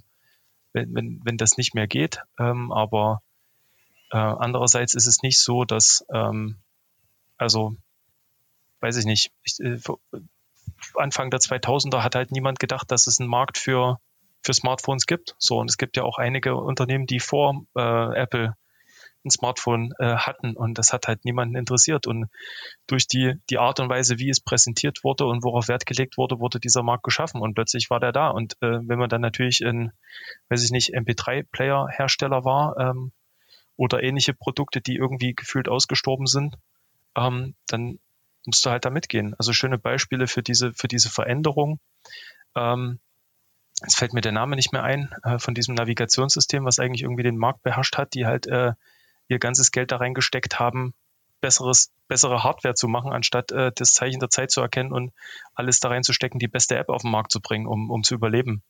wenn, wenn, wenn das nicht mehr geht. Ähm, aber äh, andererseits ist es nicht so, dass, ähm, also, weiß ich nicht, ich, äh, Anfang der 2000er hat halt niemand gedacht, dass es einen Markt für, für Smartphones gibt. So, und es gibt ja auch einige Unternehmen, die vor äh, Apple ein Smartphone äh, hatten und das hat halt niemanden interessiert. Und durch die, die Art und Weise, wie es präsentiert wurde und worauf Wert gelegt wurde, wurde dieser Markt geschaffen und plötzlich war der da. Und äh, wenn man dann natürlich ein, weiß ich nicht, MP3-Player-Hersteller war ähm, oder ähnliche Produkte, die irgendwie gefühlt ausgestorben sind, ähm, dann musst du halt da mitgehen. Also schöne Beispiele für diese, für diese Veränderung. Ähm, es fällt mir der Name nicht mehr ein, äh, von diesem Navigationssystem, was eigentlich irgendwie den Markt beherrscht hat, die halt äh, ihr ganzes Geld da reingesteckt haben, besseres, bessere Hardware zu machen, anstatt äh, das Zeichen der Zeit zu erkennen und alles da reinzustecken, die beste App auf den Markt zu bringen, um, um zu überleben.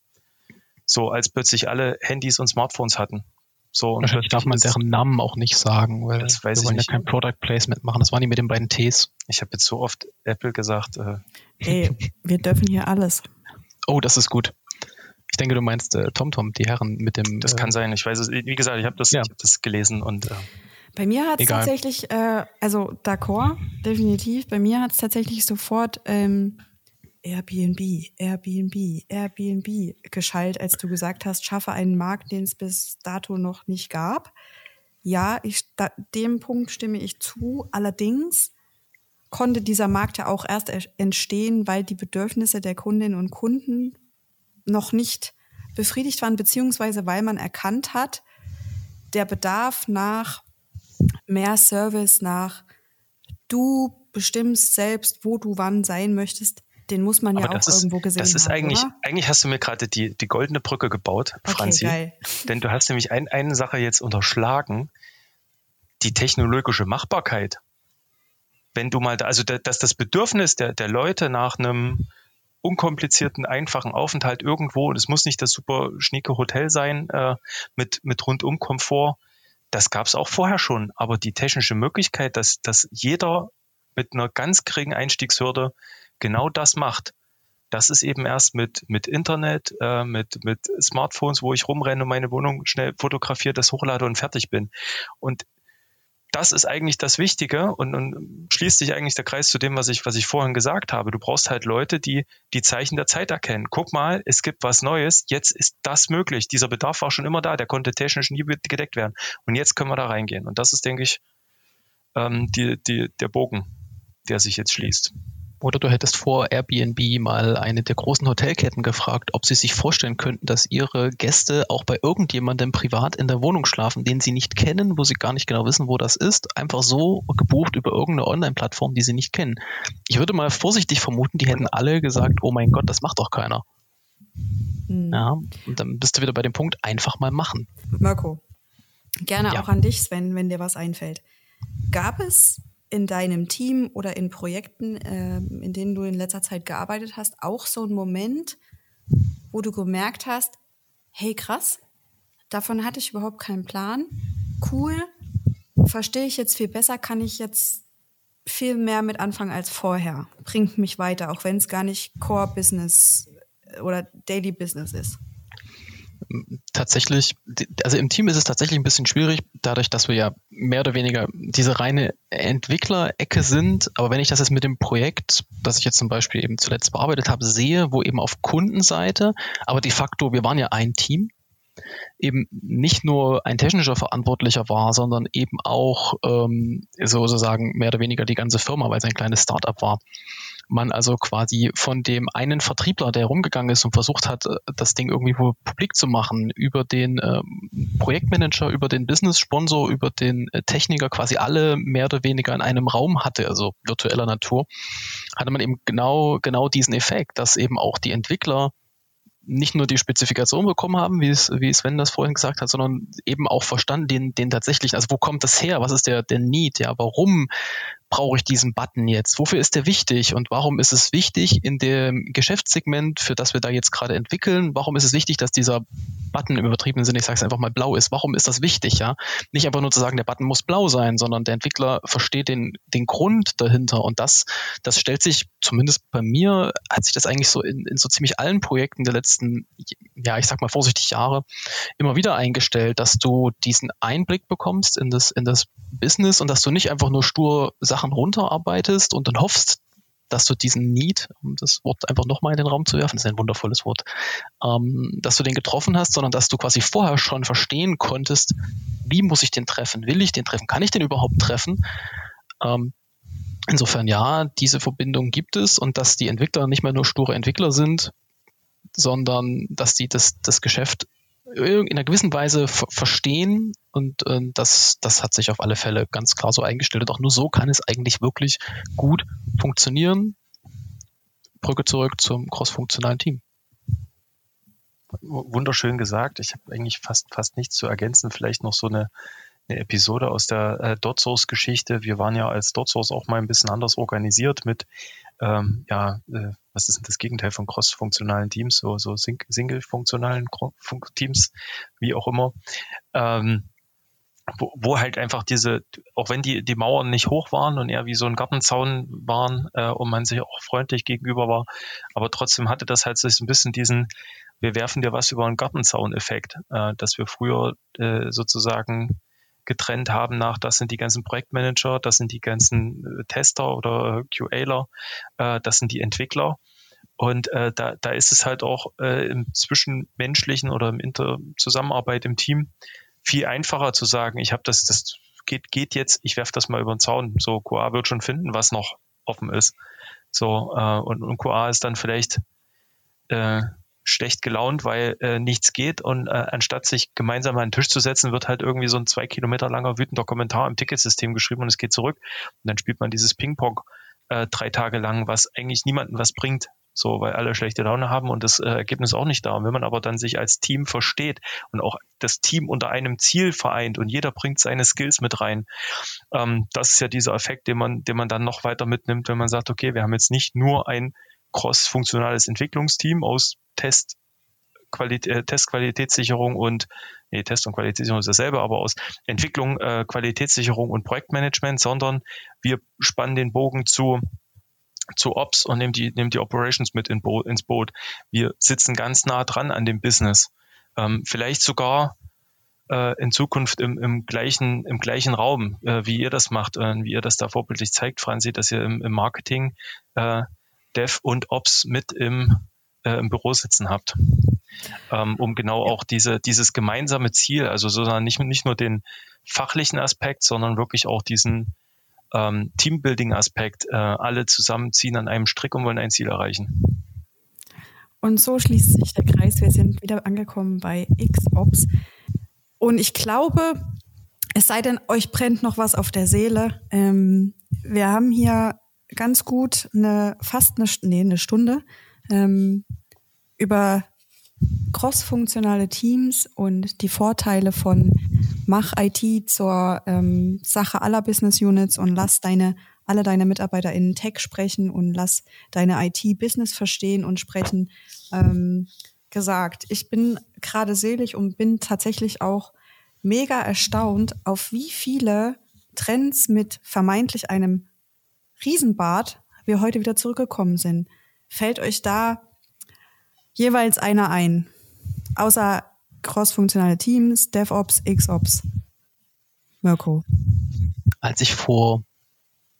So, als plötzlich alle Handys und Smartphones hatten. So, und Wahrscheinlich darf man deren Namen auch nicht sagen, weil das weiß wir wollen nicht. ja kein Product Placement machen. Das waren die mit den beiden Ts. Ich habe jetzt so oft Apple gesagt. Äh, Ey, wir dürfen hier alles. Oh, das ist gut. Ich denke, du meinst äh, TomTom, die Herren mit dem. Das äh, kann sein. Ich weiß es. Wie gesagt, ich habe das, ja. hab das gelesen und. Äh, bei mir hat es tatsächlich, äh, also d'accord, definitiv. Bei mir hat es tatsächlich sofort ähm, Airbnb, Airbnb, Airbnb geschallt, als du gesagt hast, schaffe einen Markt, den es bis dato noch nicht gab. Ja, ich, da, dem Punkt stimme ich zu. Allerdings konnte dieser Markt ja auch erst entstehen, weil die Bedürfnisse der Kundinnen und Kunden noch nicht befriedigt waren, beziehungsweise weil man erkannt hat, der Bedarf nach mehr Service, nach du bestimmst selbst, wo du wann sein möchtest, den muss man Aber ja auch ist, irgendwo gesehen haben. Das ist haben, eigentlich, oder? eigentlich hast du mir gerade die, die goldene Brücke gebaut, okay, Franzi. Geil. Denn du hast nämlich ein, eine Sache jetzt unterschlagen, die technologische Machbarkeit. Wenn du mal, da, also dass das Bedürfnis der, der Leute nach einem unkomplizierten, einfachen Aufenthalt irgendwo, und es muss nicht das super schnieke Hotel sein, äh, mit, mit rundum Komfort, das gab es auch vorher schon. Aber die technische Möglichkeit, dass, dass jeder mit einer ganz geringen Einstiegshürde genau das macht, das ist eben erst mit, mit Internet, äh, mit, mit Smartphones, wo ich rumrenne und meine Wohnung schnell fotografiere, das hochlade und fertig bin. Und das ist eigentlich das Wichtige und, und schließt sich eigentlich der Kreis zu dem, was ich, was ich vorhin gesagt habe. Du brauchst halt Leute, die die Zeichen der Zeit erkennen. Guck mal, es gibt was Neues, jetzt ist das möglich. Dieser Bedarf war schon immer da, der konnte technisch nie gedeckt werden. Und jetzt können wir da reingehen. Und das ist, denke ich, ähm, die, die, der Bogen, der sich jetzt schließt. Oder du hättest vor Airbnb mal eine der großen Hotelketten gefragt, ob sie sich vorstellen könnten, dass ihre Gäste auch bei irgendjemandem privat in der Wohnung schlafen, den sie nicht kennen, wo sie gar nicht genau wissen, wo das ist, einfach so gebucht über irgendeine Online-Plattform, die sie nicht kennen. Ich würde mal vorsichtig vermuten, die hätten alle gesagt, oh mein Gott, das macht doch keiner. Hm. Ja, und dann bist du wieder bei dem Punkt, einfach mal machen. Mirko, gerne ja. auch an dich, Sven, wenn dir was einfällt. Gab es in deinem Team oder in Projekten, äh, in denen du in letzter Zeit gearbeitet hast, auch so ein Moment, wo du gemerkt hast, hey krass, davon hatte ich überhaupt keinen Plan. Cool, verstehe ich jetzt viel besser, kann ich jetzt viel mehr mit anfangen als vorher. Bringt mich weiter, auch wenn es gar nicht Core Business oder Daily Business ist tatsächlich, also im Team ist es tatsächlich ein bisschen schwierig, dadurch, dass wir ja mehr oder weniger diese reine Entwicklerecke sind. Aber wenn ich das jetzt mit dem Projekt, das ich jetzt zum Beispiel eben zuletzt bearbeitet habe, sehe, wo eben auf Kundenseite, aber de facto, wir waren ja ein Team, eben nicht nur ein technischer Verantwortlicher war, sondern eben auch ähm, sozusagen mehr oder weniger die ganze Firma, weil es ein kleines Startup war man also quasi von dem einen Vertriebler, der rumgegangen ist und versucht hat, äh, das Ding irgendwie publik zu machen, über den äh, Projektmanager, über den Business-Sponsor, über den äh, Techniker quasi alle mehr oder weniger in einem Raum hatte, also virtueller Natur, hatte man eben genau, genau diesen Effekt, dass eben auch die Entwickler nicht nur die Spezifikation bekommen haben, wie es, wie Sven das vorhin gesagt hat, sondern eben auch verstanden den, den tatsächlichen, also wo kommt das her? Was ist der, der Need? Ja, warum brauche ich diesen Button jetzt? Wofür ist der wichtig? Und warum ist es wichtig in dem Geschäftssegment, für das wir da jetzt gerade entwickeln? Warum ist es wichtig, dass dieser Button im übertriebenen Sinne, ich sage es einfach mal, blau ist? Warum ist das wichtig? Ja, nicht einfach nur zu sagen, der Button muss blau sein, sondern der Entwickler versteht den, den Grund dahinter. Und das, das stellt sich zumindest bei mir, hat sich das eigentlich so in, in so ziemlich allen Projekten der letzten, ja, ich sag mal vorsichtig Jahre, immer wieder eingestellt, dass du diesen Einblick bekommst in das, in das Business und dass du nicht einfach nur stur Sachen runterarbeitest und dann hoffst, dass du diesen Need, um das Wort einfach nochmal in den Raum zu werfen, ist ein wundervolles Wort, ähm, dass du den getroffen hast, sondern dass du quasi vorher schon verstehen konntest, wie muss ich den treffen? Will ich den treffen? Kann ich den überhaupt treffen? Ähm, insofern ja, diese Verbindung gibt es und dass die Entwickler nicht mehr nur sture Entwickler sind, sondern dass die das, das Geschäft in einer gewissen Weise verstehen und äh, das, das hat sich auf alle Fälle ganz klar so eingestellt. Und auch nur so kann es eigentlich wirklich gut funktionieren. Brücke zurück zum crossfunktionalen Team. Wunderschön gesagt. Ich habe eigentlich fast, fast nichts zu ergänzen. Vielleicht noch so eine, eine Episode aus der äh, DotSource-Geschichte. Wir waren ja als DotSource auch mal ein bisschen anders organisiert mit ähm, ja, äh, was ist denn das Gegenteil von cross-funktionalen Teams, so, so single-funktionalen Teams, wie auch immer, ähm, wo, wo halt einfach diese, auch wenn die, die Mauern nicht hoch waren und eher wie so ein Gartenzaun waren äh, und man sich auch freundlich gegenüber war, aber trotzdem hatte das halt so ein bisschen diesen, wir werfen dir was über einen Gartenzaun-Effekt, äh, dass wir früher äh, sozusagen getrennt haben nach, das sind die ganzen Projektmanager, das sind die ganzen äh, Tester oder QAler, äh, das sind die Entwickler. Und äh, da, da ist es halt auch äh, im Zwischenmenschlichen oder im Inter Zusammenarbeit im Team viel einfacher zu sagen, ich habe das, das geht, geht jetzt, ich werfe das mal über den Zaun. So, QA wird schon finden, was noch offen ist. So, äh, und, und QA ist dann vielleicht äh, schlecht gelaunt, weil äh, nichts geht und äh, anstatt sich gemeinsam an den Tisch zu setzen, wird halt irgendwie so ein zwei Kilometer langer wütender Kommentar im Ticketsystem geschrieben und es geht zurück und dann spielt man dieses Ping-Pong äh, drei Tage lang, was eigentlich niemandem was bringt, so, weil alle schlechte Laune haben und das äh, Ergebnis auch nicht da. Und wenn man aber dann sich als Team versteht und auch das Team unter einem Ziel vereint und jeder bringt seine Skills mit rein, ähm, das ist ja dieser Effekt, den man, den man dann noch weiter mitnimmt, wenn man sagt, okay, wir haben jetzt nicht nur ein cross-funktionales Entwicklungsteam aus Test, äh, Testqualitätssicherung und nee, Test und Qualitätssicherung ist dasselbe, aber aus Entwicklung, äh, Qualitätssicherung und Projektmanagement, sondern wir spannen den Bogen zu zu Ops und nehmen die, nehmen die Operations mit in Bo ins Boot. Wir sitzen ganz nah dran an dem Business. Ähm, vielleicht sogar äh, in Zukunft im, im, gleichen, im gleichen Raum, äh, wie ihr das macht, wie ihr das da vorbildlich zeigt, Franzi, dass ihr im, im Marketing äh, Dev und Ops mit im äh, im Büro sitzen habt. Ähm, um genau auch diese, dieses gemeinsame Ziel, also sozusagen nicht, nicht nur den fachlichen Aspekt, sondern wirklich auch diesen ähm, Teambuilding-Aspekt, äh, alle zusammenziehen an einem Strick und wollen ein Ziel erreichen. Und so schließt sich der Kreis. Wir sind wieder angekommen bei XOps. Und ich glaube, es sei denn, euch brennt noch was auf der Seele. Ähm, wir haben hier ganz gut eine, fast eine, nee, eine Stunde ähm, über crossfunktionale Teams und die Vorteile von mach IT zur ähm, Sache aller Business Units und lass deine alle deine Mitarbeiter in Tech sprechen und lass deine IT Business verstehen und sprechen ähm, gesagt. Ich bin gerade selig und bin tatsächlich auch mega erstaunt, auf wie viele Trends mit vermeintlich einem Riesenbart wir heute wieder zurückgekommen sind. Fällt euch da jeweils einer ein? Außer crossfunktionale Teams, DevOps, XOps. Mirko. Als ich vor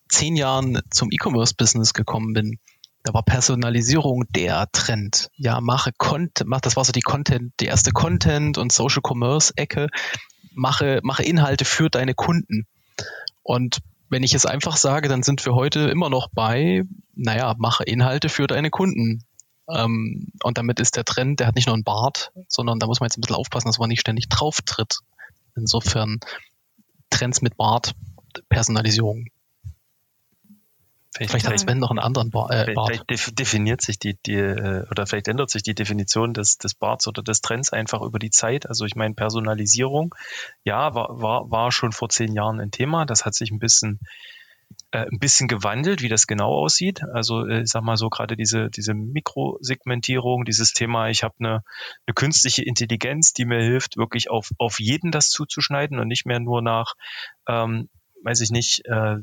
zehn Jahren zum E-Commerce-Business gekommen bin, Da war Personalisierung der Trend. Ja, mache Content, das war so die Content, die erste Content und Social Commerce Ecke. Mache, mache Inhalte für deine Kunden. Und wenn ich es einfach sage, dann sind wir heute immer noch bei, naja, mache Inhalte für deine Kunden. Ähm, und damit ist der Trend, der hat nicht nur einen Bart, sondern da muss man jetzt ein bisschen aufpassen, dass man nicht ständig drauf tritt. Insofern Trends mit Bart, Personalisierung. Vielleicht, vielleicht hat Sven noch einen anderen Bar, äh, Bart. Vielleicht definiert sich die, die äh, oder vielleicht ändert sich die Definition des, des Barts oder des Trends einfach über die Zeit. Also ich meine, Personalisierung, ja, war, war, war schon vor zehn Jahren ein Thema. Das hat sich ein bisschen äh, ein bisschen gewandelt, wie das genau aussieht. Also äh, ich sag mal so gerade diese diese Mikrosegmentierung, dieses Thema, ich habe eine, eine künstliche Intelligenz, die mir hilft, wirklich auf auf jeden das zuzuschneiden und nicht mehr nur nach, ähm, weiß ich nicht. Äh,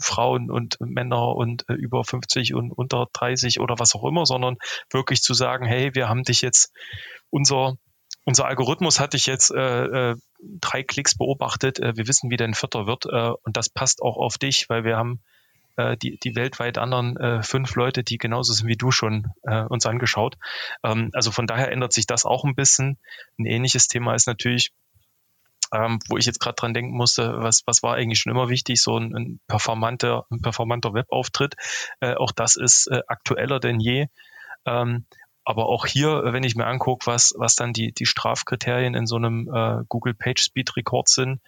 Frauen und Männer und äh, über 50 und unter 30 oder was auch immer, sondern wirklich zu sagen, hey, wir haben dich jetzt, unser, unser Algorithmus hat dich jetzt äh, äh, drei Klicks beobachtet, äh, wir wissen, wie dein Vierter wird äh, und das passt auch auf dich, weil wir haben äh, die, die weltweit anderen äh, fünf Leute, die genauso sind wie du schon äh, uns angeschaut. Ähm, also von daher ändert sich das auch ein bisschen. Ein ähnliches Thema ist natürlich ähm, wo ich jetzt gerade dran denken musste, was, was war eigentlich schon immer wichtig, so ein, ein performanter, ein performanter Webauftritt. Äh, auch das ist äh, aktueller denn je. Ähm, aber auch hier, wenn ich mir angucke, was, was dann die, die Strafkriterien in so einem äh, Google Page Speed Record sind,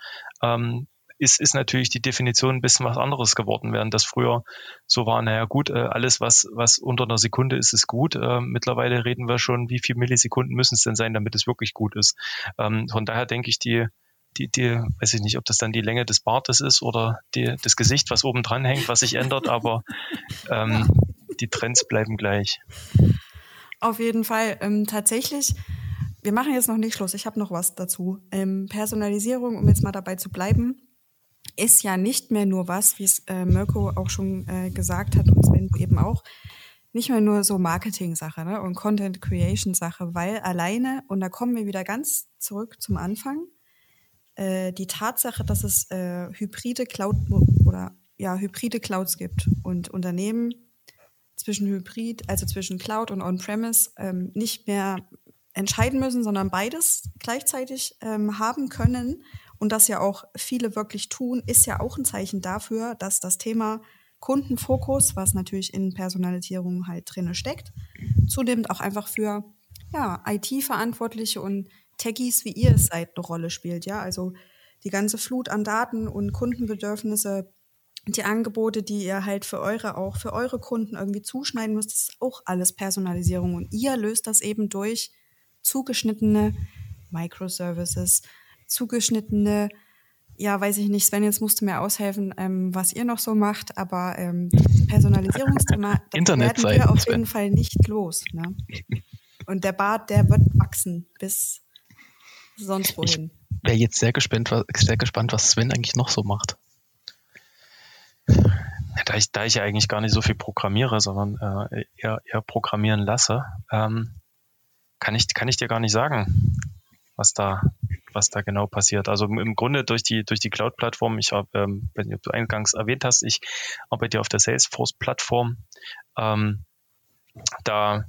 ähm, ist, ist natürlich die Definition ein bisschen was anderes geworden, während das früher so war, naja gut, äh, alles, was, was unter einer Sekunde ist, ist gut. Äh, mittlerweile reden wir schon, wie viele Millisekunden müssen es denn sein, damit es wirklich gut ist. Ähm, von daher denke ich, die, die, die, weiß ich nicht, ob das dann die Länge des Bartes ist oder die, das Gesicht, was oben dran hängt, was sich ändert, aber ähm, die Trends bleiben gleich. Auf jeden Fall. Ähm, tatsächlich, wir machen jetzt noch nicht Schluss. Ich habe noch was dazu. Ähm, Personalisierung, um jetzt mal dabei zu bleiben, ist ja nicht mehr nur was, wie es äh, Mirko auch schon äh, gesagt hat und Sven eben auch, nicht mehr nur so Marketing-Sache ne, und Content-Creation-Sache, weil alleine, und da kommen wir wieder ganz zurück zum Anfang, äh, die Tatsache, dass es äh, hybride Cloud oder ja, hybride Clouds gibt und Unternehmen zwischen Hybrid, also zwischen Cloud und On-Premise, ähm, nicht mehr entscheiden müssen, sondern beides gleichzeitig ähm, haben können und das ja auch viele wirklich tun, ist ja auch ein Zeichen dafür, dass das Thema Kundenfokus, was natürlich in Personalisierung halt drinne steckt, zunehmend auch einfach für ja, IT-Verantwortliche und Techies, wie ihr es seid, eine Rolle spielt. Ja, also die ganze Flut an Daten und Kundenbedürfnisse, die Angebote, die ihr halt für eure, auch für eure Kunden irgendwie zuschneiden müsst, ist auch alles Personalisierung. Und ihr löst das eben durch zugeschnittene Microservices, zugeschnittene, ja, weiß ich nicht, Sven, jetzt musst du mir aushelfen, ähm, was ihr noch so macht, aber ähm, Personalisierungsthema, das werden wir auf jeden Fall nicht los. Ne? Und der Bart, der wird wachsen bis sonst wohin. Ich wäre jetzt sehr gespannt, was, sehr gespannt, was Sven eigentlich noch so macht. Da ich, da ich ja eigentlich gar nicht so viel programmiere, sondern äh, eher, eher programmieren lasse, ähm, kann, ich, kann ich dir gar nicht sagen, was da, was da genau passiert. Also im Grunde durch die, durch die Cloud-Plattform, ich habe, ähm, wenn du eingangs erwähnt hast, ich arbeite auf der Salesforce-Plattform. Ähm, da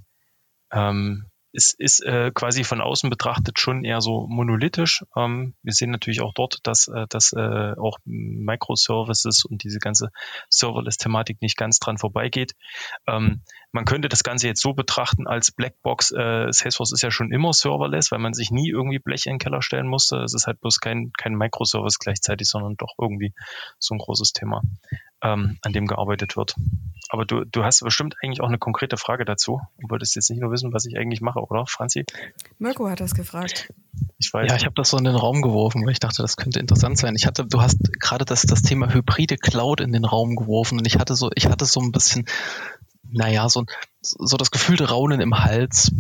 ähm, ist, ist äh, quasi von außen betrachtet schon eher so monolithisch. Ähm, wir sehen natürlich auch dort, dass, äh, dass äh, auch Microservices und diese ganze Serverless-Thematik nicht ganz dran vorbeigeht. Ähm, man könnte das Ganze jetzt so betrachten als Blackbox. Äh, Salesforce ist ja schon immer serverless, weil man sich nie irgendwie Blech in den Keller stellen musste. Es ist halt bloß kein, kein Microservice gleichzeitig, sondern doch irgendwie so ein großes Thema ähm, an dem gearbeitet wird. Aber du, du hast bestimmt eigentlich auch eine konkrete Frage dazu und wolltest jetzt nicht nur wissen, was ich eigentlich mache, oder, Franzi? Mirko hat das gefragt. Ich weiß. Ja, ich habe das so in den Raum geworfen, weil ich dachte, das könnte interessant sein. Ich hatte, du hast gerade das, das Thema hybride Cloud in den Raum geworfen und ich hatte so, ich hatte so ein bisschen, naja, so, so das gefühlte Raunen im Hals,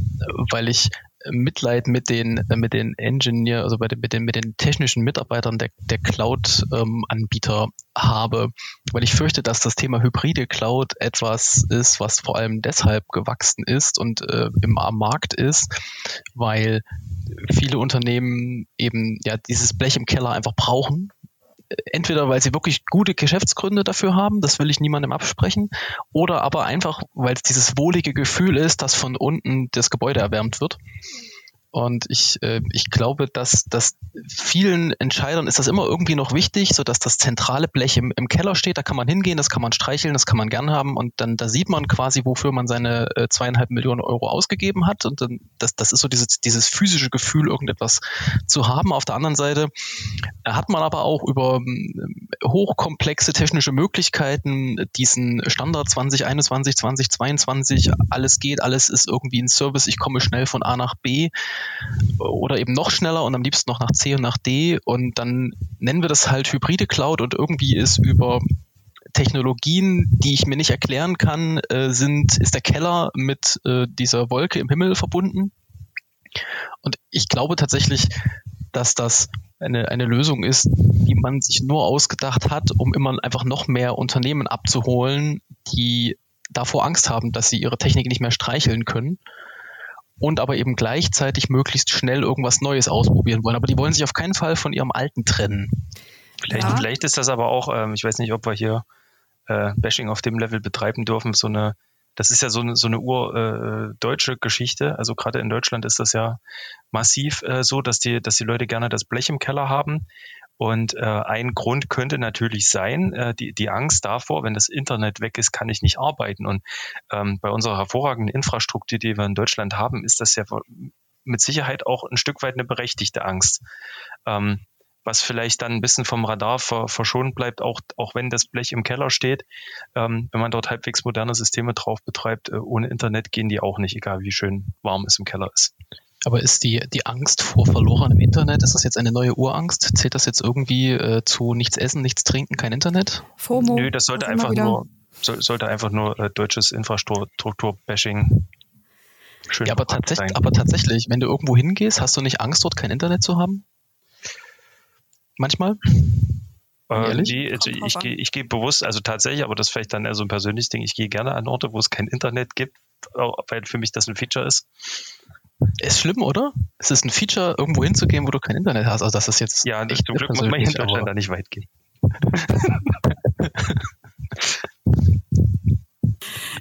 weil ich Mitleid mit den, mit den Engineer, also bei den, mit den, mit den technischen Mitarbeitern der, der Cloud-Anbieter habe, weil ich fürchte, dass das Thema hybride Cloud etwas ist, was vor allem deshalb gewachsen ist und äh, im am Markt ist, weil viele Unternehmen eben ja dieses Blech im Keller einfach brauchen, entweder weil sie wirklich gute Geschäftsgründe dafür haben, das will ich niemandem absprechen, oder aber einfach, weil es dieses wohlige Gefühl ist, dass von unten das Gebäude erwärmt wird. Und ich, äh, ich glaube, dass, dass vielen Entscheidern ist das immer irgendwie noch wichtig, so dass das zentrale Blech im, im Keller steht. Da kann man hingehen, das kann man streicheln, das kann man gern haben. Und dann da sieht man quasi, wofür man seine äh, zweieinhalb Millionen Euro ausgegeben hat. Und dann, das, das ist so dieses, dieses physische Gefühl, irgendetwas zu haben. Auf der anderen Seite hat man aber auch über äh, hochkomplexe technische Möglichkeiten diesen Standard 2021, 2022, alles geht, alles ist irgendwie ein Service, ich komme schnell von A nach B oder eben noch schneller und am liebsten noch nach C und nach D und dann nennen wir das halt hybride Cloud und irgendwie ist über Technologien, die ich mir nicht erklären kann, äh, sind, ist der Keller mit äh, dieser Wolke im Himmel verbunden. Und ich glaube tatsächlich, dass das eine, eine Lösung ist, die man sich nur ausgedacht hat, um immer einfach noch mehr Unternehmen abzuholen, die davor Angst haben, dass sie ihre Technik nicht mehr streicheln können und aber eben gleichzeitig möglichst schnell irgendwas Neues ausprobieren wollen. Aber die wollen sich auf keinen Fall von ihrem Alten trennen. Vielleicht, ja. vielleicht ist das aber auch, ähm, ich weiß nicht, ob wir hier äh, Bashing auf dem Level betreiben dürfen, so eine, das ist ja so eine, so eine urdeutsche äh, Geschichte. Also gerade in Deutschland ist das ja massiv äh, so, dass die, dass die Leute gerne das Blech im Keller haben. Und äh, ein Grund könnte natürlich sein, äh, die, die Angst davor, wenn das Internet weg ist, kann ich nicht arbeiten. Und ähm, bei unserer hervorragenden Infrastruktur, die wir in Deutschland haben, ist das ja mit Sicherheit auch ein Stück weit eine berechtigte Angst. Ähm, was vielleicht dann ein bisschen vom Radar ver verschont bleibt, auch, auch wenn das Blech im Keller steht. Ähm, wenn man dort halbwegs moderne Systeme drauf betreibt, äh, ohne Internet gehen die auch nicht, egal wie schön warm es im Keller ist. Aber ist die, die Angst vor verlorenem Internet, ist das jetzt eine neue Urangst? Zählt das jetzt irgendwie äh, zu nichts essen, nichts trinken, kein Internet? FOMO. Nö, das sollte einfach nur, so, sollte einfach nur äh, deutsches Infrastruktur-Bashing ja, aber, tatsächlich, aber tatsächlich, wenn du irgendwo hingehst, hast du nicht Angst, dort kein Internet zu haben? Manchmal? Äh, nee, also ich, ich gehe ich geh bewusst, also tatsächlich, aber das ist vielleicht dann eher so ein persönliches Ding, ich gehe gerne an Orte, wo es kein Internet gibt, weil für mich das ein Feature ist. Ist schlimm, oder? Es ist ein Feature, irgendwo hinzugehen, wo du kein Internet hast. Also das ist jetzt. Ja, echt zum Glück muss man hier in Deutschland da nicht weit gehen.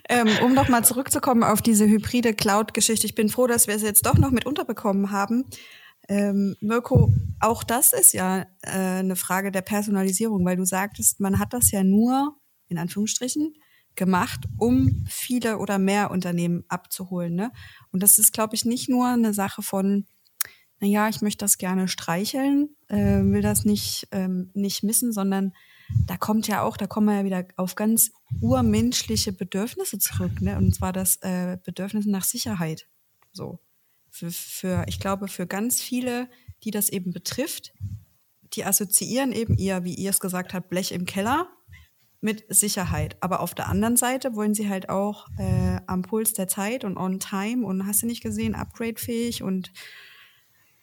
ähm, um nochmal zurückzukommen auf diese hybride Cloud-Geschichte, ich bin froh, dass wir es jetzt doch noch mit unterbekommen haben. Ähm, Mirko, auch das ist ja äh, eine Frage der Personalisierung, weil du sagtest, man hat das ja nur, in Anführungsstrichen, gemacht, um viele oder mehr Unternehmen abzuholen. Ne? Und das ist, glaube ich, nicht nur eine Sache von, naja, ich möchte das gerne streicheln, äh, will das nicht, ähm, nicht missen, sondern da kommt ja auch, da kommen wir ja wieder auf ganz urmenschliche Bedürfnisse zurück, ne? Und zwar das äh, Bedürfnis nach Sicherheit. So. Für, für, ich glaube, für ganz viele, die das eben betrifft, die assoziieren eben ihr, wie ihr es gesagt habt, Blech im Keller mit Sicherheit. Aber auf der anderen Seite wollen sie halt auch äh, am Puls der Zeit und on time und hast du nicht gesehen, upgradefähig und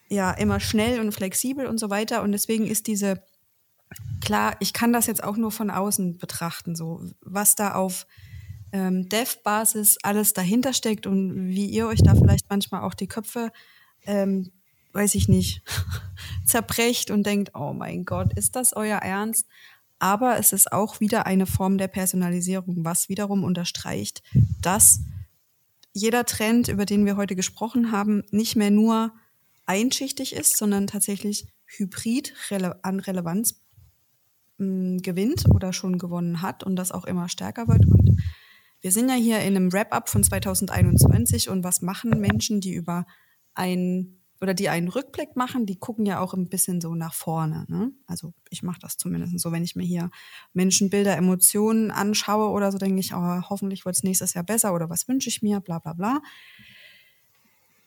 ja, immer schnell und flexibel und so weiter. Und deswegen ist diese, klar, ich kann das jetzt auch nur von außen betrachten, so was da auf ähm, Dev-Basis alles dahinter steckt und wie ihr euch da vielleicht manchmal auch die Köpfe, ähm, weiß ich nicht, zerbrecht und denkt, oh mein Gott, ist das euer Ernst? Aber es ist auch wieder eine Form der Personalisierung, was wiederum unterstreicht, dass jeder Trend, über den wir heute gesprochen haben, nicht mehr nur einschichtig ist, sondern tatsächlich hybrid an Relevanz mh, gewinnt oder schon gewonnen hat und das auch immer stärker wird. Und wir sind ja hier in einem Wrap-up von 2021 und was machen Menschen, die über ein oder die einen Rückblick machen, die gucken ja auch ein bisschen so nach vorne. Ne? Also ich mache das zumindest so, wenn ich mir hier Menschenbilder, Emotionen anschaue oder so, denke ich, oh, hoffentlich wird es nächstes Jahr besser oder was wünsche ich mir, bla bla bla.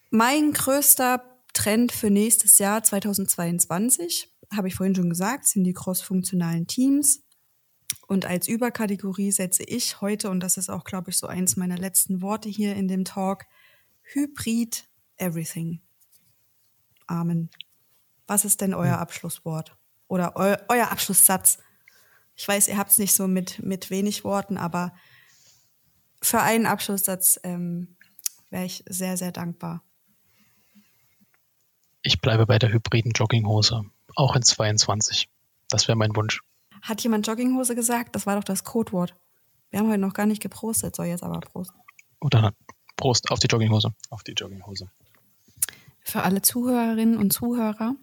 Mein größter Trend für nächstes Jahr 2022, habe ich vorhin schon gesagt, sind die crossfunktionalen Teams. Und als Überkategorie setze ich heute, und das ist auch, glaube ich, so eins meiner letzten Worte hier in dem Talk, Hybrid Everything. Amen. Was ist denn euer hm. Abschlusswort? Oder eu, euer Abschlusssatz? Ich weiß, ihr habt es nicht so mit, mit wenig Worten, aber für einen Abschlusssatz ähm, wäre ich sehr, sehr dankbar. Ich bleibe bei der hybriden Jogginghose, auch in 22. Das wäre mein Wunsch. Hat jemand Jogginghose gesagt? Das war doch das Codewort. Wir haben heute noch gar nicht geprostet, soll jetzt aber Prost. Oder Prost auf die Jogginghose. Auf die Jogginghose. Für alle Zuhörerinnen und Zuhörer,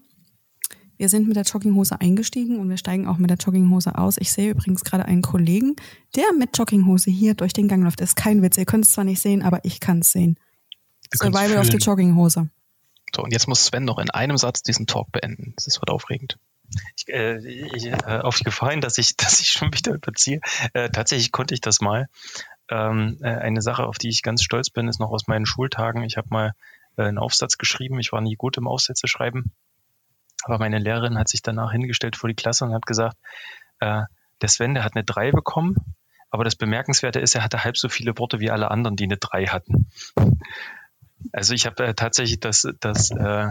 wir sind mit der Jogginghose eingestiegen und wir steigen auch mit der Jogginghose aus. Ich sehe übrigens gerade einen Kollegen, der mit Jogginghose hier durch den Gang läuft. Das ist kein Witz. Ihr könnt es zwar nicht sehen, aber ich kann es sehen. Survival auf die Jogginghose. So, und jetzt muss Sven noch in einem Satz diesen Talk beenden. Das wird aufregend. Ich, äh, ich, äh, auf die Gefahr hin, dass ich, dass ich schon wieder überziehe. Äh, tatsächlich konnte ich das mal. Ähm, äh, eine Sache, auf die ich ganz stolz bin, ist noch aus meinen Schultagen. Ich habe mal äh, einen Aufsatz geschrieben. Ich war nie gut im Aufsätze schreiben. Aber meine Lehrerin hat sich danach hingestellt vor die Klasse und hat gesagt, äh, der Sven, der hat eine 3 bekommen. Aber das Bemerkenswerte ist, er hatte halb so viele Worte wie alle anderen, die eine 3 hatten. Also ich habe äh, tatsächlich das, das äh,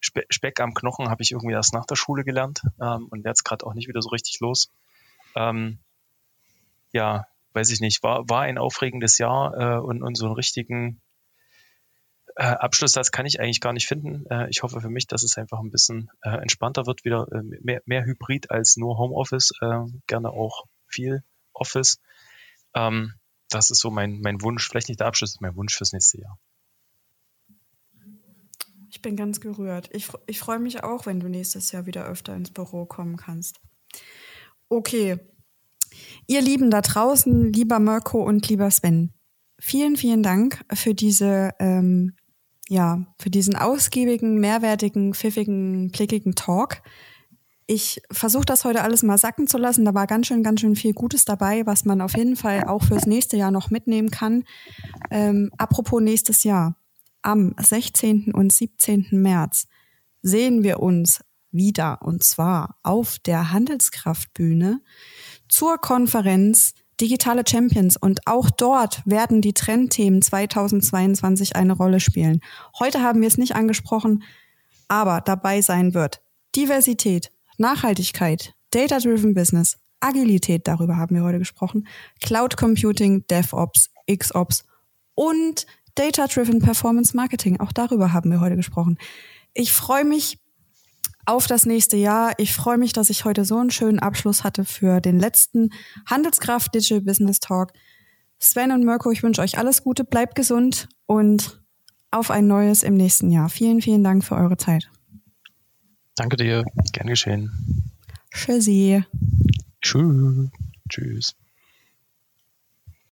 Spe Speck am Knochen habe ich irgendwie erst nach der Schule gelernt ähm, und werde es gerade auch nicht wieder so richtig los. Ähm, ja, weiß ich nicht, war, war ein aufregendes Jahr äh, und, und so einen richtigen äh, Abschlusssatz kann ich eigentlich gar nicht finden. Äh, ich hoffe für mich, dass es einfach ein bisschen äh, entspannter wird, wieder äh, mehr, mehr Hybrid als nur Homeoffice, äh, gerne auch viel Office. Ähm, das ist so mein, mein Wunsch, vielleicht nicht der Abschluss, mein Wunsch fürs nächste Jahr. Ich bin ganz gerührt. Ich, ich freue mich auch, wenn du nächstes Jahr wieder öfter ins Büro kommen kannst. Okay. Ihr Lieben da draußen, lieber Mirko und lieber Sven, vielen, vielen Dank für diese, ähm, ja, für diesen ausgiebigen, mehrwertigen, pfiffigen, blickigen Talk. Ich versuche das heute alles mal sacken zu lassen. Da war ganz schön, ganz schön viel Gutes dabei, was man auf jeden Fall auch fürs nächste Jahr noch mitnehmen kann. Ähm, apropos nächstes Jahr am 16. und 17. März sehen wir uns wieder und zwar auf der Handelskraftbühne zur Konferenz Digitale Champions und auch dort werden die Trendthemen 2022 eine Rolle spielen. Heute haben wir es nicht angesprochen, aber dabei sein wird Diversität, Nachhaltigkeit, Data-Driven Business, Agilität, darüber haben wir heute gesprochen, Cloud Computing, DevOps, XOps und Data-Driven Performance Marketing. Auch darüber haben wir heute gesprochen. Ich freue mich auf das nächste Jahr. Ich freue mich, dass ich heute so einen schönen Abschluss hatte für den letzten Handelskraft Digital Business Talk. Sven und Mirko, ich wünsche euch alles Gute, bleibt gesund und auf ein neues im nächsten Jahr. Vielen, vielen Dank für eure Zeit. Danke dir. Gern geschehen. Tschüssi. Tschüss. Tschüss.